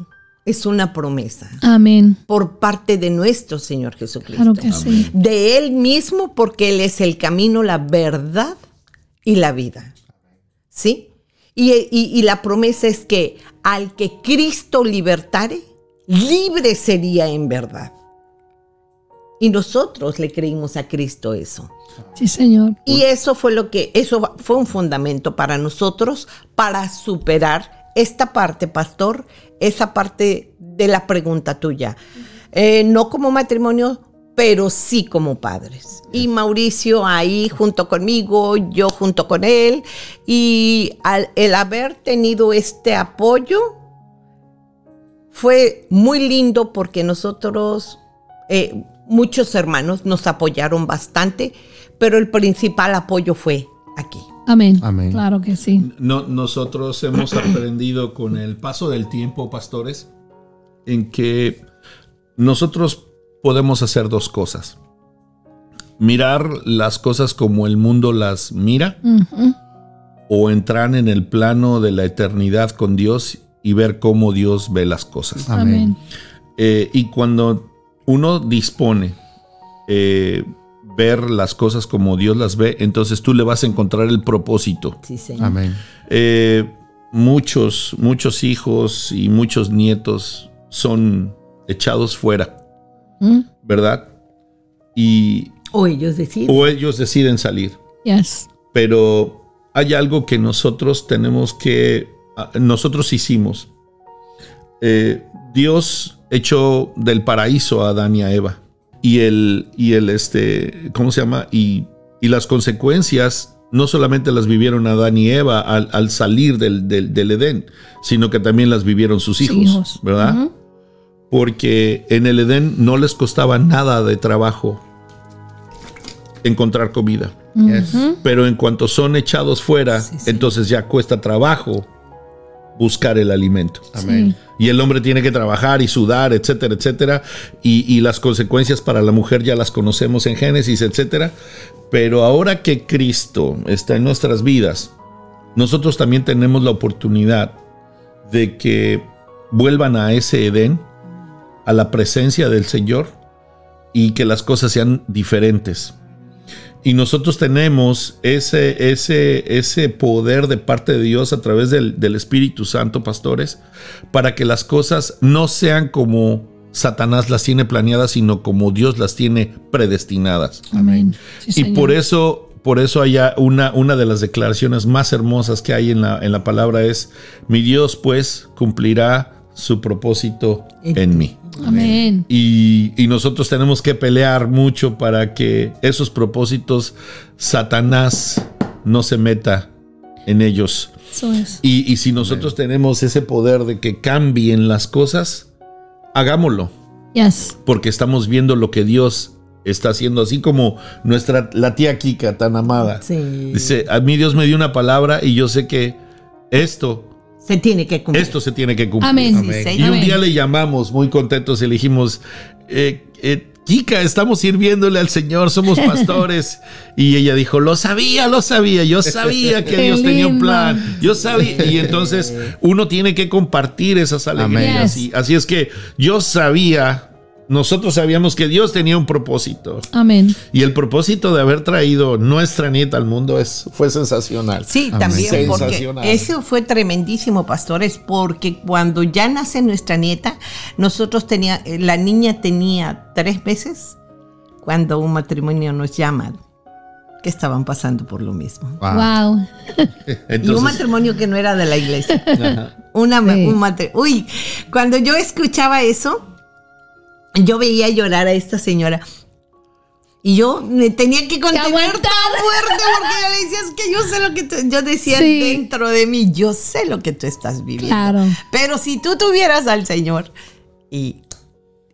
es una promesa Amén. por parte de nuestro Señor Jesucristo. Claro que sí. de Él mismo porque Él es el camino, la verdad y la vida. ¿Sí? Y, y- y la promesa es que al que Cristo libertare, libre sería en verdad. Y nosotros le creímos a Cristo eso. Sí, Señor. Y eso fue lo que, eso fue un fundamento para nosotros para superar esta parte, pastor, esa parte de la pregunta tuya. Eh, no como matrimonio, pero sí como padres. Y Mauricio ahí junto conmigo, yo junto con él, y al, el haber tenido este apoyo fue muy lindo porque nosotros, eh, muchos hermanos nos apoyaron bastante, pero el principal apoyo fue aquí. Amén. Amén. Claro que sí. No- nosotros hemos [CLEARS THROAT] aprendido con el paso del tiempo, pastores, en que nosotros podemos hacer dos cosas. Mirar las cosas como el mundo las mira o entrar en el plano de la eternidad con Dios y ver cómo Dios ve las cosas. Amén. Amén. Eh, y cuando uno dispone eh, ver las cosas como Dios las ve, entonces tú le vas a encontrar el propósito. Sí, señor. Amén. Eh, muchos, muchos hijos y muchos nietos son echados fuera, Mm, ¿verdad? Y O ellos deciden. o ellos deciden salir. Yes. Pero hay algo que nosotros tenemos que, ah, nosotros hicimos. Eh, Dios echó del paraíso a Adán y a Eva. Y el, y el este, ¿cómo se llama? Y, y las consecuencias no solamente las vivieron Adán y Eva al, al salir del, del- del Edén, sino que también las vivieron sus hijos, Hijos. ¿verdad? Porque en el Edén no les costaba nada de trabajo encontrar comida. Pero en cuanto son echados fuera, Sí, sí. entonces ya cuesta trabajo buscar el alimento. Amén. Y el hombre tiene que trabajar y sudar, etcétera, etcétera. Y, y las consecuencias para la mujer ya las conocemos en Génesis, etcétera. Pero ahora que Cristo está en nuestras vidas, nosotros también tenemos la oportunidad de que vuelvan a ese Edén, a la presencia del Señor, y que las cosas sean diferentes. Y nosotros tenemos ese, ese, ese poder de parte de Dios a través del, del Espíritu Santo, pastores, para que las cosas no sean como Satanás las tiene planeadas, sino como Dios las tiene predestinadas. Amén. Sí, Y Señor. por eso, por eso hay una, una de las declaraciones más hermosas que hay en la, en la palabra es, mi Dios pues cumplirá su propósito en mí. Amén. Y, y nosotros tenemos que pelear mucho para que esos propósitos Satanás no se meta en ellos. Eso es. Y, y si nosotros tenemos ese poder de que cambien las cosas, hagámoslo, Yes. porque estamos viendo lo que Dios está haciendo, así como nuestra la tía Kika tan amada. Sí. Dice, a mí Dios me dio una palabra y yo sé que esto, Se tiene que cumplir. esto se tiene que cumplir. Amén. Sí. Y un día le llamamos muy contentos y le dijimos, eh, eh, Kika, estamos sirviéndole al Señor, somos [LAUGHS] pastores. y ella dijo, lo sabía, lo sabía, yo sabía que Dios tenía un plan, yo sabía. Y entonces uno tiene que compartir esas alegrías. Amén. Y así es que yo sabía, nosotros sabíamos que Dios tenía un propósito. Amén. Y el propósito de haber traído nuestra nieta al mundo es, fue sensacional. Sí, Amén. también, porque Sensacional. eso fue tremendísimo, pastores, porque cuando ya nace nuestra nieta, nosotros tenía, eh, la niña tenía tres meses cuando un matrimonio nos llama que estaban pasando por lo mismo. Wow. Wow. [LAUGHS] y un Entonces, matrimonio que no era de la iglesia. Una, Sí. un matri- Uy, cuando yo escuchaba eso, yo veía llorar a esta señora. Y yo me tenía que contener tan fuerte porque yo le decía, es que yo sé lo que tú, yo decía Sí. dentro de mí, yo sé lo que tú estás viviendo. Claro. Pero si tú tuvieras al Señor y,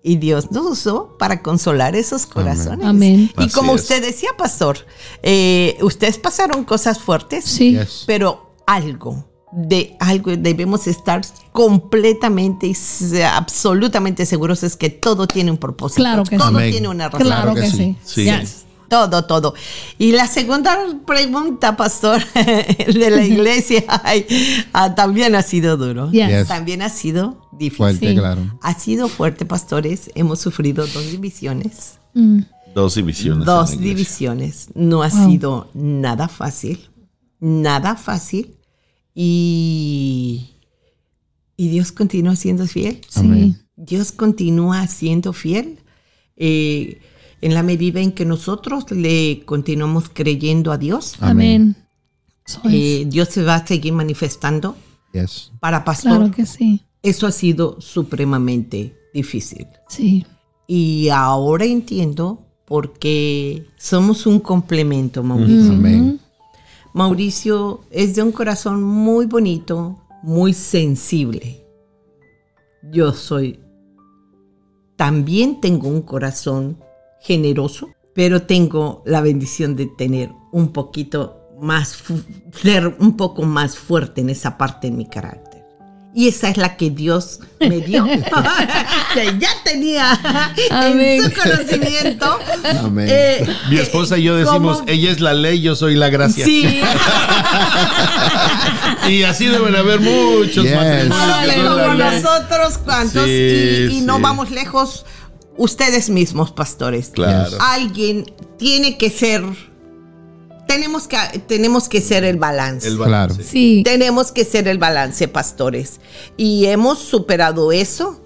y Dios nos usó para consolar esos corazones. Amén. Y Así como es. usted decía, pastor, eh, ustedes pasaron cosas fuertes, Sí. Pero algo de algo debemos estar completamente y absolutamente seguros es que todo tiene un propósito. Claro que todo sí. Tiene una razón. Claro, Claro que que, sí. sí. Sí. Yes. Todo, todo. Y la segunda pregunta, pastor, [LAUGHS] de la iglesia, ay, ah, también ha sido duro. Yes. También ha sido difícil. Fuerte, Sí. claro. Ha sido fuerte, pastores. Hemos sufrido dos divisiones. Mm. Dos divisiones. Dos divisiones. No ha Wow. sido nada fácil. Nada fácil. Y, y Dios continúa siendo fiel. Sí. Dios continúa siendo fiel. Eh, en la medida en que nosotros le continuamos creyendo a Dios, Amén. Eh, Dios se va a seguir manifestando Yes. para pastor. claro que sí. Eso ha sido supremamente difícil. Sí. Y ahora entiendo por qué somos un complemento, Mauricio. Amén. Mauricio es de un corazón muy bonito, muy sensible. Yo soy. También tengo un corazón generoso, pero tengo la bendición de tener un poquito más, ser un poco más fuerte en esa parte de mi carácter. Y esa es la que Dios me dio, [LAUGHS] [LAUGHS] que ya tenía Amén. en su conocimiento. Amén. Eh, Mi esposa y yo decimos, ¿Cómo? ella es la ley, yo soy la gracia. Sí. [LAUGHS] Y así deben haber muchos Yes. matrimonios como nosotros cuantos Sí, y, y no sí. vamos lejos ustedes mismos pastores Claro. alguien tiene que ser tenemos que tenemos que ser el balance El Claro. Sí. tenemos que ser el balance pastores y hemos superado eso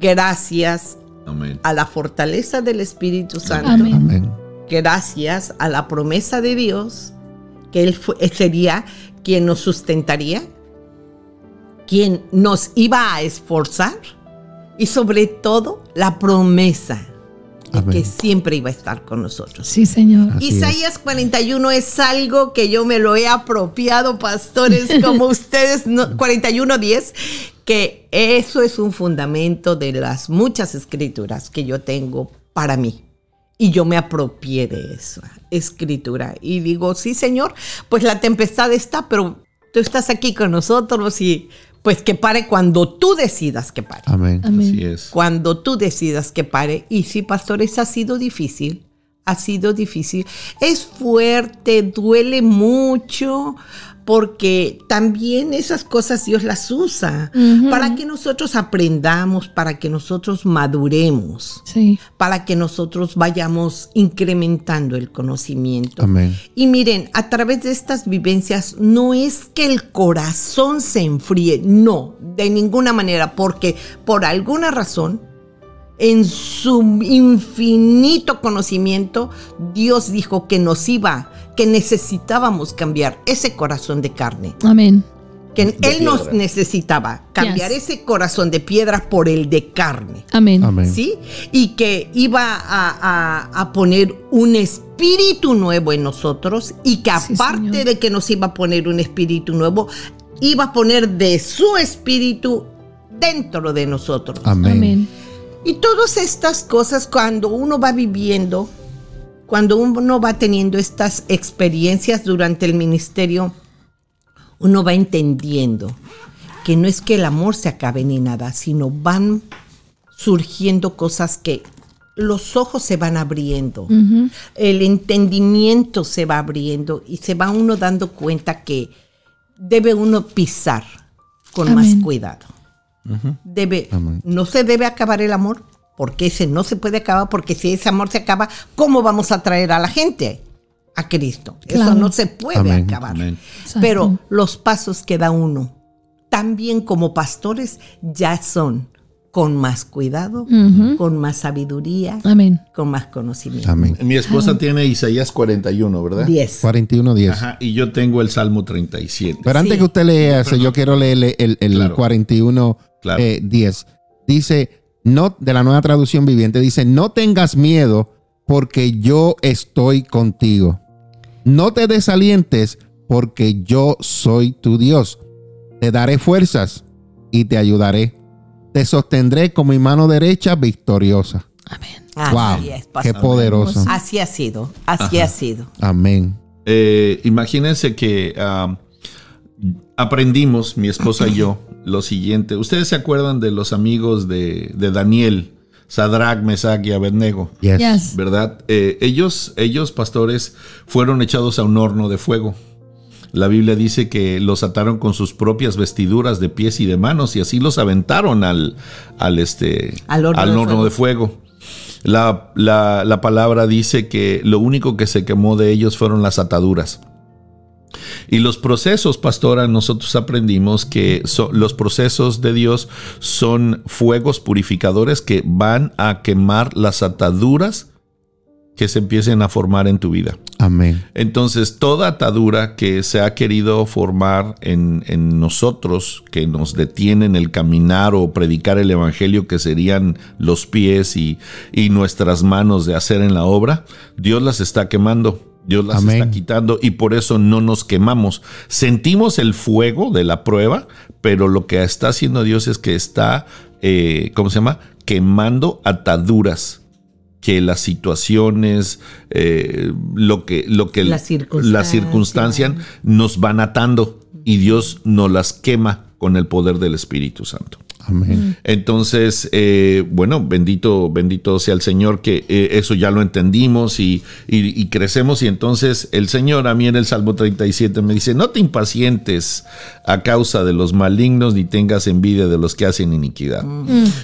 gracias Amén. a la fortaleza del Espíritu Santo Amén. Amén. gracias a la promesa de Dios, que Él fue- sería quien nos sustentaría, quien nos iba a esforzar y sobre todo la promesa Amén. que siempre iba a estar con nosotros. Sí, Señor. Así es. Isaías 41 es algo que yo me lo he apropiado, pastores, [LAUGHS] como ustedes, no, 41.10, que eso es un fundamento de las muchas escrituras que yo tengo para mí. Y yo me apropié de esa escritura. Y digo, sí, Señor, pues la tempestad está, pero tú estás aquí con nosotros y pues que pare cuando tú decidas que pare Amén. Amén. Así es. cuando tú decidas que pare. Y sí, pastores, ha sido difícil. Ha sido difícil. Es fuerte, duele mucho, porque también esas cosas Dios las usa para que nosotros aprendamos, para que nosotros maduremos, Sí. para que nosotros vayamos incrementando el conocimiento. Amén. Y miren, a través de estas vivencias no es que el corazón se enfríe, no, de ninguna manera, porque por alguna razón, en su infinito conocimiento, Dios dijo que nos iba, que necesitábamos cambiar ese corazón de carne, Amén. que De Él nos piedra. necesitaba cambiar Yes. ese corazón de piedra por el de carne. Amén. Amén. ¿sí? Y que iba a, a- a poner un espíritu nuevo en nosotros y que aparte de que nos iba a poner un espíritu nuevo, iba a poner de su espíritu dentro de nosotros. Amén. Amén. Y todas estas cosas cuando uno va viviendo, cuando uno va teniendo estas experiencias durante el ministerio, uno va entendiendo que no es que el amor se acabe ni nada, sino van surgiendo cosas que los ojos se van abriendo, el entendimiento se va abriendo y se va uno dando cuenta que debe uno pisar con Amén. más cuidado. Debe, Amén. no se debe acabar el amor, porque ese no se puede acabar, porque si ese amor se acaba, ¿cómo vamos a traer a la gente a Cristo? Eso no se puede Amén. acabar. Amén. Pero los pasos que da uno, también como pastores, ya son con más cuidado, con más sabiduría, Amén. con más conocimiento. Amén. Mi esposa tiene Isaías 41, ¿verdad? 10. 41, 10. Ajá, y yo tengo el Salmo 37. Pero antes Sí. que usted lea ese, yo quiero leerle el, el Claro. 41, Claro. eh, 10. Dice, no, de la nueva traducción viviente, dice, no tengas miedo porque yo estoy contigo. No te desalientes porque yo soy tu Dios. Te daré fuerzas y te ayudaré. Te sostendré con mi mano derecha victoriosa. Amén. Así wow, es, qué poderoso. Así ha sido, así ha sido. Amén. Eh, imagínense que ah, aprendimos, mi esposa y yo, [CLEARS THROAT] lo siguiente. ¿Ustedes se acuerdan de los amigos de, de Daniel, Sadrach, Mesach y Abednego? Yes. Yes. ¿Verdad? Eh, ellos, ellos, pastores, fueron echados a un horno de fuego. La Biblia dice que los ataron con sus propias vestiduras de pies y de manos y así los aventaron al, al, este, Al horno de fuego. de fuego. La, la- la palabra dice que lo único que se quemó de ellos fueron las ataduras. Y los procesos, pastora, nosotros aprendimos que so- los procesos de Dios son fuegos purificadores que van a quemar las ataduras que se empiecen a formar en tu vida. Amén. Entonces, toda atadura que se ha querido formar en, en nosotros, que nos detienen el caminar o predicar el Evangelio, que serían los pies y, y nuestras manos de hacer en la obra, Dios las está quemando. Dios las Amén. está quitando y por eso no nos quemamos. Sentimos el fuego de la prueba, pero lo que está haciendo Dios es que está, eh, ¿cómo se llama? Quemando ataduras que las situaciones, eh, lo que, lo que Las circunstancias. las circunstancias nos van atando y Dios nos las quema con el poder del Espíritu Santo. Amén. Entonces, eh, bueno, bendito, bendito sea el Señor que eh, eso ya lo entendimos y, y- y crecemos. Y entonces el Señor a mí en el Salmo 37 me dice, no te impacientes a causa de los malignos ni tengas envidia de los que hacen iniquidad.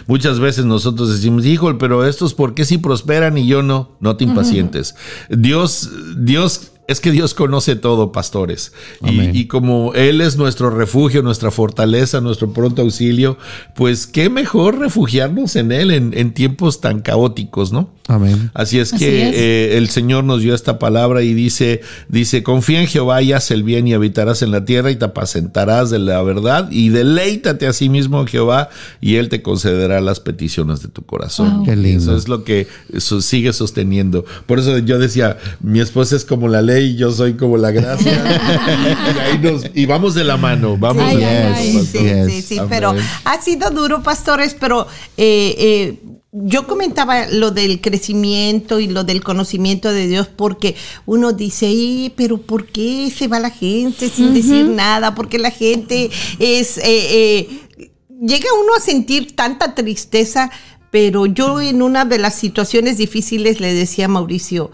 Muchas veces nosotros decimos, híjole, pero estos, ¿por qué si prosperan y yo no? No te impacientes. Dios, Dios... Es que Dios conoce todo, pastores. Y, como Él es nuestro refugio, nuestra fortaleza, nuestro pronto auxilio, pues qué mejor refugiarnos en Él en, en tiempos tan caóticos, ¿no? Amén. Así es Así que es. eh, el Señor nos dio esta palabra y dice, dice, confía en Jehová y haz el bien y habitarás en la tierra y te apacentarás de la verdad y deleítate a sí mismo en Jehová y Él te concederá las peticiones de tu corazón. Wow. Qué lindo. Eso es lo que eso sigue sosteniendo. Por eso yo decía, mi esposa es como la ley, yo soy como la gracia. [LAUGHS] y, ahí nos- y vamos de la mano, vamos Ay, de la ay, mano. Sí, sí, Yes. sí, sí, Amén. pero ha sido duro, pastores, pero eh, eh, yo comentaba lo del crecimiento y lo del conocimiento de Dios porque uno dice, "Y, pero ¿por qué se va la gente sin decir nada? Porque la gente es... eh, eh, llega uno a sentir tanta tristeza, pero yo en una de las situaciones difíciles le decía a Mauricio,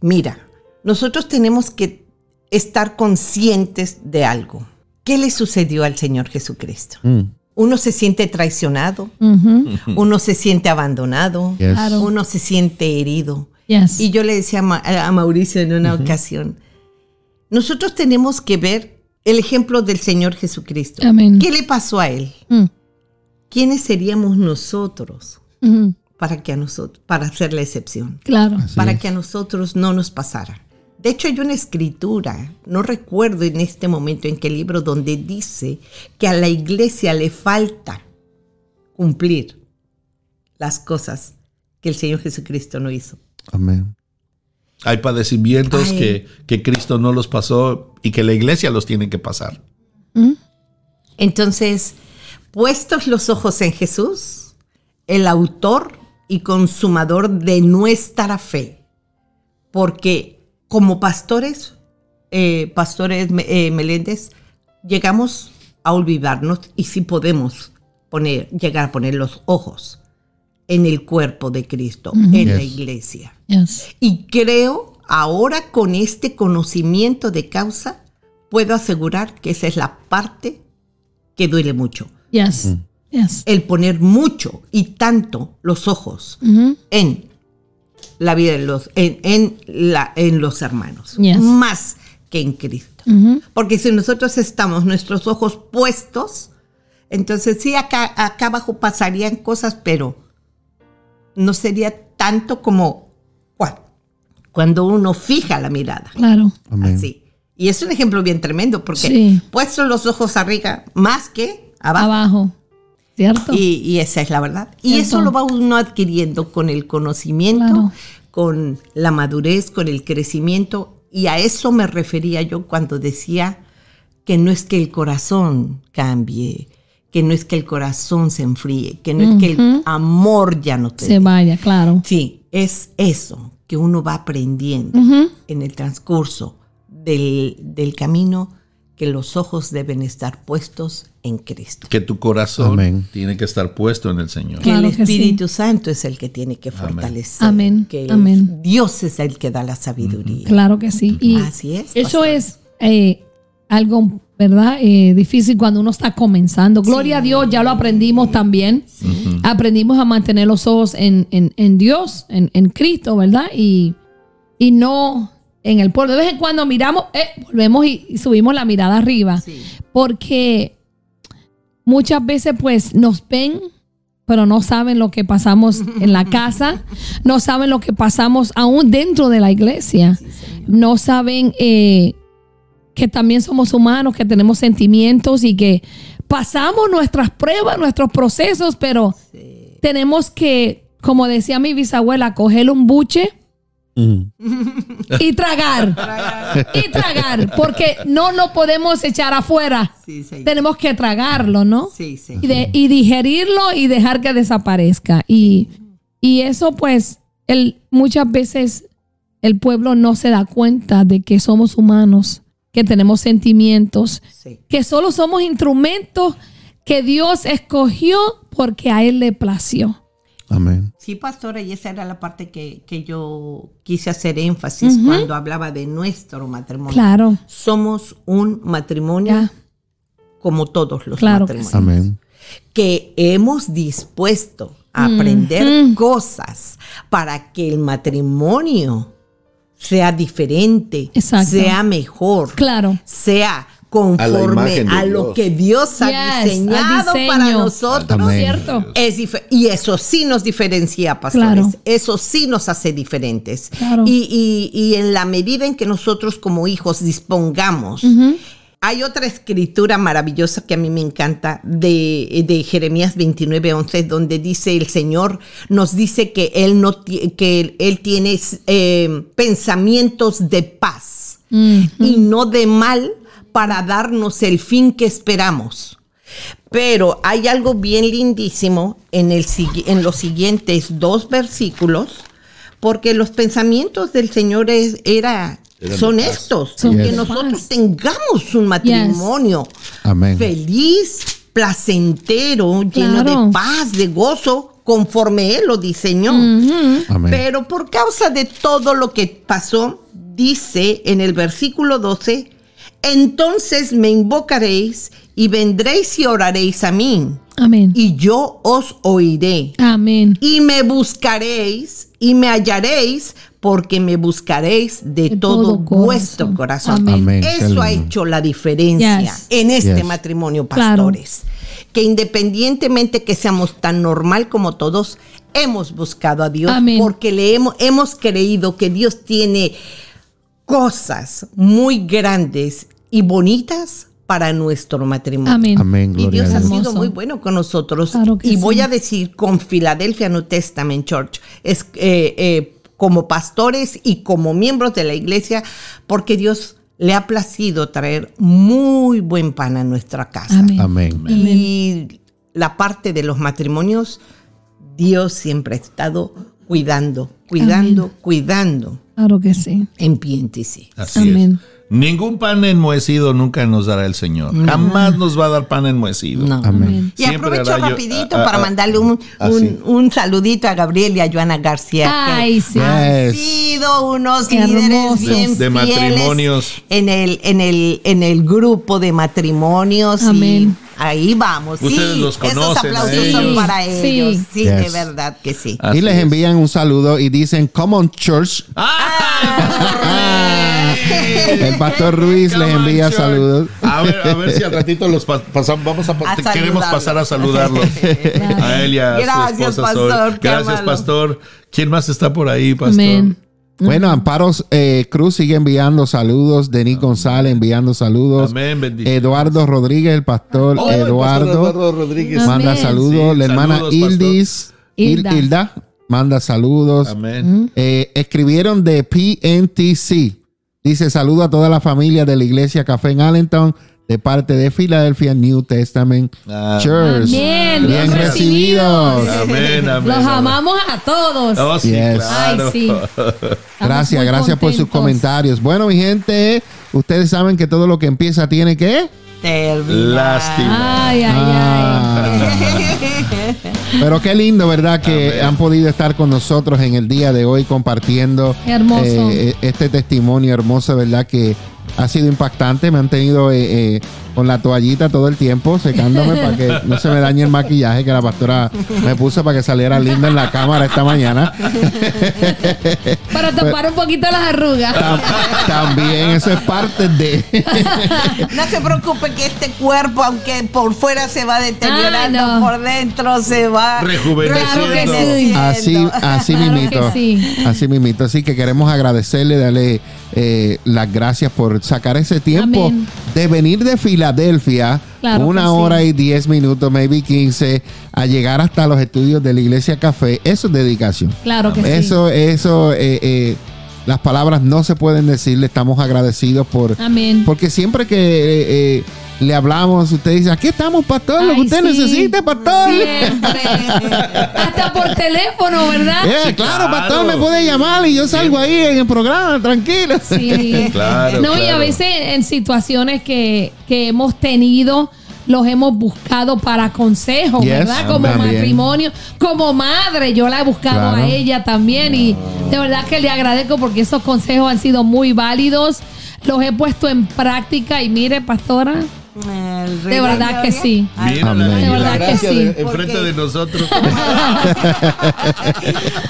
mira, nosotros tenemos que estar conscientes de algo. ¿Qué le sucedió al Señor Jesucristo? Mm. Uno se siente traicionado, [LAUGHS] uno se siente abandonado, Yes. Uno se siente herido. Yes. Y yo le decía a, Ma- a Mauricio en una ocasión, nosotros tenemos que ver el ejemplo del Señor Jesucristo. Amén. ¿Qué le pasó a él? Mm. ¿Quiénes seríamos nosotros para que a nosotros para hacer la excepción? Claro. Así para es. que a nosotros no nos pasara. De hecho, hay una escritura, no recuerdo en este momento en qué libro, donde dice que a la iglesia le falta cumplir las cosas que el Señor Jesucristo no hizo. Amén. Hay padecimientos Ay. que, que Cristo no los pasó y que la iglesia los tiene que pasar. Entonces, puestos los ojos en Jesús, el autor y consumador de nuestra fe, porque como pastores, eh, pastores eh, Meléndez, llegamos a olvidarnos y si podemos poner, llegar a poner los ojos en el cuerpo de Cristo, en la iglesia. Yes. Y creo, ahora con este conocimiento de causa, puedo asegurar que esa es la parte que duele mucho. Yes. Yes. El poner mucho y tanto los ojos en la vida de los, en, en la, en los hermanos. Yes. Más que en Cristo. Porque si nosotros estamos nuestros ojos puestos, entonces sí, acá, acá abajo pasarían cosas, pero no sería tanto como cua- cuando uno fija la mirada. Claro. Amén. Así. Y es un ejemplo bien tremendo, porque Sí. puestos los ojos arriba, más que abajo. Abajo. ¿Cierto? Y, y esa es la verdad. Y Cierto. eso lo va uno adquiriendo con el conocimiento, Claro. con la madurez, con el crecimiento. Y a eso me refería yo cuando decía que no es que el corazón cambie, que no es que el corazón se enfríe, que no es que el amor ya no te... Se vaya, claro. Sí, es eso que uno va aprendiendo en el transcurso del, del camino, que los ojos deben estar puestos en Cristo. Que tu corazón Amén. tiene que estar puesto en el Señor. Que Claro el que sí. Espíritu Santo es el que tiene que fortalecer. Amén, Que el- amén. Dios es el que da la sabiduría. Claro que sí. Y Así es, Eso pastor. es eh, algo, ¿verdad? Eh, difícil cuando uno está comenzando. Gloria a Dios, ya lo aprendimos también. Aprendimos a mantener los ojos en, en- en Dios, en, en Cristo, ¿verdad? Y, y no en el pueblo. De vez en cuando miramos, eh, volvemos y, y subimos la mirada arriba. Sí. Porque muchas veces pues nos ven, pero no saben lo que pasamos [LAUGHS] en la casa, no saben lo que pasamos aún dentro de la iglesia, no saben eh, que también somos humanos, que tenemos sentimientos y que pasamos nuestras pruebas, nuestros procesos, pero tenemos que, como decía mi bisabuela, coger un buche [LAUGHS] y tragar. y tragar, porque no lo podemos echar afuera. Sí. Tenemos que tragarlo, ¿no? Sí, sí. Y, de- y digerirlo y dejar que desaparezca. Y, y eso pues, el, muchas veces el pueblo no se da cuenta de que somos humanos, que tenemos sentimientos, que solo somos instrumentos que Dios escogió porque a Él le plació. Sí, pastora, y esa era la parte que, que yo quise hacer énfasis cuando hablaba de nuestro matrimonio. Claro, Somos un matrimonio ya, como todos los Claro que matrimonios. Amén. que hemos dispuesto a aprender cosas para que el matrimonio sea diferente, Exacto. sea mejor, claro. sea conforme a, lo que Dios ha Yes, diseñado para nosotros. Amén. ¿Cierto? Es y eso sí nos diferencia, pastores. Claro. Eso sí nos hace diferentes. Claro. Y, y- y en la medida en que nosotros como hijos dispongamos. Hay otra escritura maravillosa que a mí me encanta de, de Jeremías 29, 11, donde dice el Señor, nos dice que Él, no, que él tiene eh, pensamientos de paz y no de mal para darnos el fin que esperamos. Pero hay algo bien lindísimo en, el, en los siguientes dos versículos, porque los pensamientos del Señor es- era, Eran son estos, Son que nosotros paz. tengamos un matrimonio feliz, placentero, lleno Claro. de paz, de gozo, conforme Él lo diseñó. Pero por causa de todo lo que pasó, dice en el versículo 12, entonces me invocaréis y vendréis y oraréis a mí, Amén. y yo os oiré. Amén. Y me buscaréis y me hallaréis porque me buscaréis de, De todo, todo corazón. vuestro corazón. Amén. Eso ha hecho la diferencia Yes. en este Yes. matrimonio, Claro. pastores. Que independientemente que seamos tan normal como todos, hemos buscado a Dios Amén. porque le hemos, hemos creído que Dios tiene cosas muy grandes y bonitas para nuestro matrimonio. Amén. Amén. Y Gloria Dios ha Dios. sido muy bueno con nosotros. Claro que y voy sí. a decir con Philadelphia New Testament Church, es, eh, eh, como pastores y como miembros de la iglesia, porque Dios le ha placido traer muy buen pan a nuestra casa. Amén. Amén. Y la parte de los matrimonios, Dios siempre ha estado cuidando, cuidando, cuidando Claro que sí. en PNTC. Así Amén. es. Ningún pan enmohecido nunca nos dará el Señor. Jamás nos va a dar pan enmohecido. No. Amén. Y Siempre aprovecho yo- rapidito para mandarle un, ah, un, sí. un saludito a Gabriel y a Joana García. que Ay, sí. Han sido unos Qué líderes hermosos. bien De- de fieles matrimonios. en el, en el, en el grupo de matrimonios. Amén. Y ahí vamos. Ustedes sí, los esos conocen a aplausos son ellos. para Sí. ellos. Sí, de Yes. verdad que sí. Así y les es. envían un saludo y dicen, come on church. ¡Ah! [LAUGHS] [LAUGHS] El pastor Ruiz les envía on, saludos. A ver, a ver si al ratito los pa- pasamos, vamos a, queremos pasar a saludarlos. [LAUGHS] a él y a Gracias, su esposa Sol. pastor, Gracias, pastor. ¿Quién más está por ahí, pastor? Bueno, Amparo eh, Cruz sigue enviando saludos. Denis González enviando saludos. Amén, bendición. Eduardo Rodríguez, el pastor Oh, el pastor Eduardo, Eduardo Rodríguez. manda Amén. saludos. Sí, la hermana saludos. Ildis, Il- Hilda. Hilda, manda saludos. Amén. Eh, escribieron de PNTC. Dice saludo a toda la familia de la iglesia Café en Allentown de parte de Philadelphia New Testament Ah. Church. Amén. Bien Bien recibidos. Amén, amén. Los amén. amamos a todos. Oh, sí, Yes. claro. Ay, sí. Estamos Gracias, gracias por sus comentarios. Bueno, mi gente, ustedes saben que todo lo que empieza tiene que. Terminar. Lástima. Ay, ay, Ah. [LAUGHS] Pero qué lindo, ¿verdad? Que Amén. han podido estar con nosotros en el día de hoy compartiendo Hermoso. eh, este testimonio hermoso, ¿verdad? Que ha sido impactante. Me han tenido eh, eh, con la toallita todo el tiempo secándome para que no se me dañe el maquillaje que la pastora me puso para que saliera linda en la cámara esta mañana. Para tapar un poquito las arrugas. Tam- También eso es parte de... [LAUGHS] No se preocupe que este cuerpo, aunque por fuera se va deteriorando, Ah, no. por dentro se va Rejuveneciendo. Sí. Así, así Claro mimito. sí. Así mimito. Así que queremos agradecerle, darle eh, las gracias por sacar ese tiempo Amén. de venir de Filadelfia, Claro una sí. hora y diez minutos, maybe 15, a llegar hasta los estudios de la Iglesia Café. Eso es dedicación. Claro que sí. Eso, eso, eh, eh, las palabras no se pueden decir. Le estamos agradecidos por, Amén. porque siempre que eh, eh, le hablamos, usted dice, aquí estamos, pastor, lo que usted sí. necesite, pastor. Siempre. Hasta por teléfono, ¿verdad? Sí, claro, claro. pastor, me puede llamar y yo salgo ahí en el programa, tranquilo. Sí. [LAUGHS] Claro, No, y a veces en situaciones que, que hemos tenido, los hemos buscado para consejos, Yes, ¿verdad? Como también. matrimonio, como madre, yo la he buscado Claro. a ella también y de verdad que le agradezco porque esos consejos han sido muy válidos, los he puesto en práctica y mire, pastora, de rey verdad que sí. Mira Amén. la, De verdad que sí. de- ¿Por enfrente de nosotros. [LAUGHS]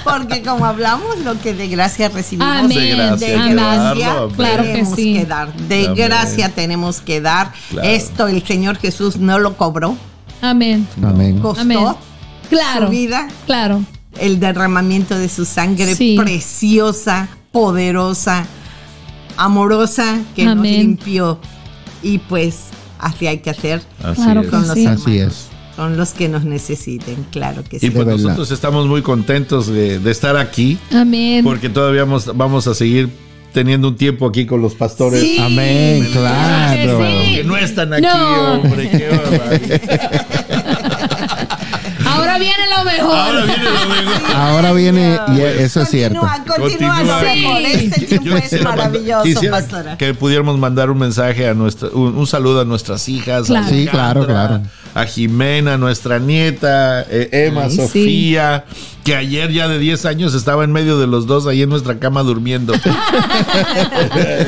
Porque como hablamos, lo que de gracia recibimos, Amén. De gracia, de Amén. gracia Claro, claro que tenemos sí. que dar. De Amén. gracia tenemos que dar. Claro. Esto el Señor Jesús no lo cobró, Amén. Amén. costó Amén. Claro. su vida, Claro. el derramamiento de su sangre Sí. preciosa, poderosa, amorosa, que nos limpió. Y pues así hay que hacer Así Claro con los sí. hermanos. Así es. Con los que nos necesiten, claro que sí. Y pues De verdad. nosotros estamos muy contentos de, de estar aquí, Amén. porque todavía vamos, vamos a seguir teniendo un tiempo aquí con los pastores. Sí. Amén, claro. Claro que sí. Que no están aquí, No. hombre. Qué [LAUGHS] viene lo mejor. Ahora viene lo mejor. Ahora viene, y eso es cierto. Continúa, lo mejor. Este tiempo es maravilloso, quisiera pastora. Que pudiéramos mandar un mensaje a nuestra, un, un saludo a nuestras hijas, Claro. a Sí, claro, claro. A Jimena, nuestra nieta, eh, Emma, Ay, sí. Sofía, que ayer ya de 10 años estaba en medio de los dos ahí en nuestra cama durmiendo. [LAUGHS] [LAUGHS]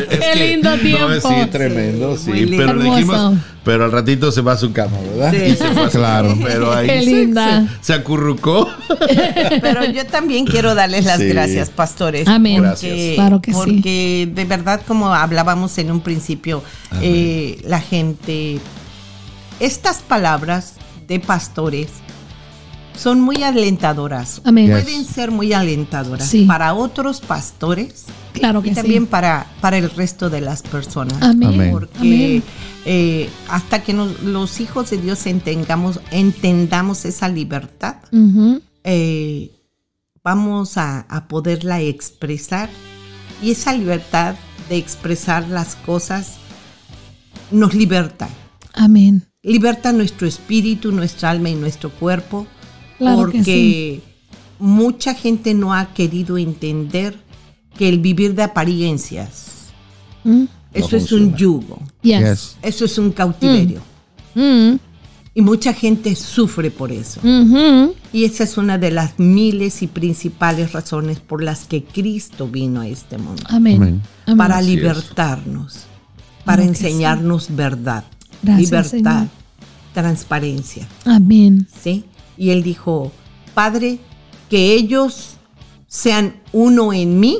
Es Qué lindo tiempo. No, sí, tremendo, Sí, sí. muy lindo. pero le dijimos, pero al ratito se va a su cama, ¿verdad? Sí. Y se fue a su Claro. cama, Pero ahí Qué se- linda. Se, se acurrucó. [LAUGHS] Pero yo también quiero darles las Sí. gracias, pastores. Amén. Porque, Gracias. Claro que sí. porque de verdad, como hablábamos en un principio, eh, la gente, estas palabras de pastores son muy alentadoras. Amén. Yes. Pueden ser muy alentadoras Sí. para otros pastores Claro que y sí. también para, para el resto de las personas. Amén. Porque Amén. eh, hasta que nos- los hijos de Dios entendamos, entendamos esa libertad, eh, vamos a, a poderla expresar y esa libertad de expresar las cosas nos liberta. Amén. Liberta nuestro espíritu, nuestra alma y nuestro cuerpo Claro que porque sí. mucha gente no ha querido entender que el vivir de apariencias, Mm. eso es un yugo, Yes. Eso es un cautiverio. Mm. Y mucha gente sufre por eso. Ujú. Y esa es una de las miles y principales razones por las que Cristo vino a este mundo. Amén. Para libertarnos, para sí. enseñarnos verdad, Gracias, libertad, Señor. transparencia. Amén. ¿sí? Y él dijo, Padre, que ellos sean uno en mí,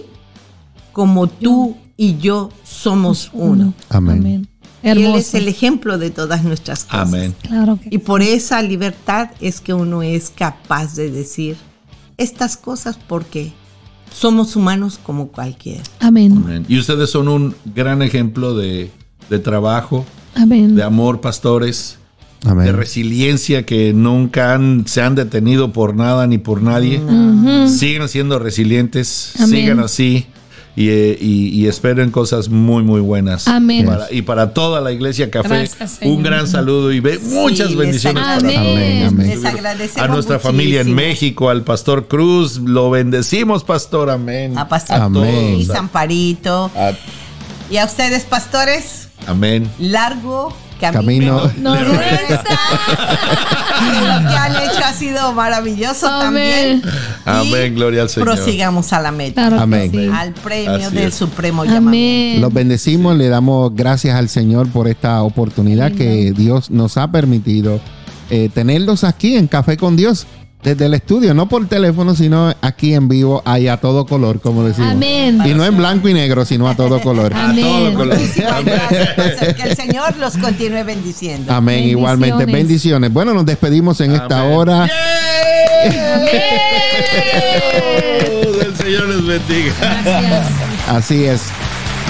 como tú y yo somos uno. Amén. Y él Hermoso. es el ejemplo de todas nuestras cosas. Amén. Claro que Y por esa libertad es que uno es capaz de decir estas cosas porque somos humanos como cualquiera. Amén. Amén. Y ustedes son un gran ejemplo de, de trabajo, Amén. de amor, pastores, de resiliencia que nunca han, se han detenido por nada ni por nadie. Sigan siendo resilientes, Amén. sigan así y, y- y esperen cosas muy, muy buenas. Amén. Para- y para toda la iglesia Café, Gracias, un gran saludo y ve muchas les bendiciones para Amén. todos. Amén, amén. Les agradecemos A nuestra familia en. México, al pastor Cruz, lo bendecimos, pastor, amén. A Pastor Amén. Luis, Amparito. A- Y a ustedes, pastores, amén. largo, Camino. No de resta. [LAUGHS] Lo que han hecho ha sido maravilloso Amén. también. Amén, Y gloria al Señor. Prosigamos a la meta, Claro Amén. sí. al premio Así del es. supremo llamamiento. Amén. Los bendecimos, le damos gracias al Señor por esta oportunidad que Dios nos ha permitido eh, tenerlos aquí en Café con Dios, desde el estudio, no por teléfono, sino aquí en vivo, ahí a todo color, como decimos. Amén. Y no en blanco y negro, sino a todo color. [LAUGHS] A Amén. todo color. Gracias, que el Señor los continúe bendiciendo. Amén, Bendiciones. igualmente. Bendiciones. Bueno, nos despedimos en esta hora. [LAUGHS] Oh, el Señor les bendiga. Gracias. Así es.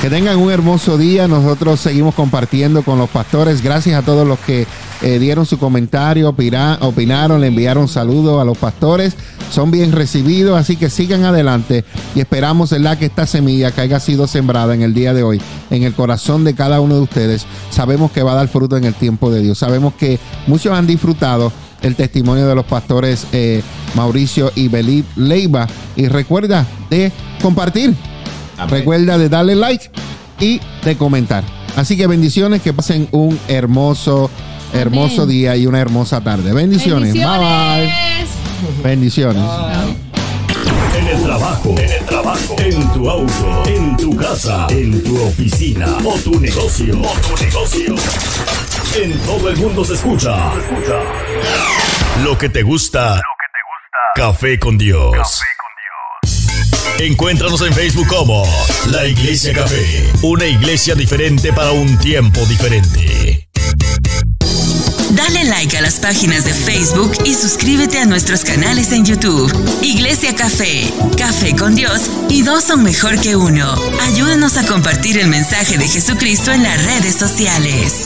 Que tengan un hermoso día. Nosotros seguimos compartiendo con los pastores. Gracias a todos los que eh, dieron su comentario, opina- opinaron, le enviaron saludos a los pastores. Son bien recibidos, así que sigan adelante y esperamos ¿verdad? que esta semilla que haya sido sembrada en el día de hoy, en el corazón de cada uno de ustedes, sabemos que va a dar fruto en el tiempo de Dios. Sabemos que muchos han disfrutado el testimonio de los pastores eh, Mauricio y Belí Leiva. Y recuerda de compartir. Amén. Recuerda de darle like y de comentar. Así que bendiciones, que pasen un hermoso, hermoso Amén. día y una hermosa tarde. Bendiciones. Bye bye. Bendiciones. En el trabajo, en el trabajo, en tu auto, en tu casa, en tu oficina o tu negocio, o tu negocio. En todo el mundo se escucha. Lo que te gusta. Café con Dios. Encuéntranos en Facebook como La Iglesia Café, una iglesia diferente para un tiempo diferente. Dale like a las páginas de Facebook y suscríbete a nuestros canales en YouTube. Iglesia Café, Café con Dios y dos son mejor que uno. Ayúdanos a compartir el mensaje de Jesucristo en las redes sociales.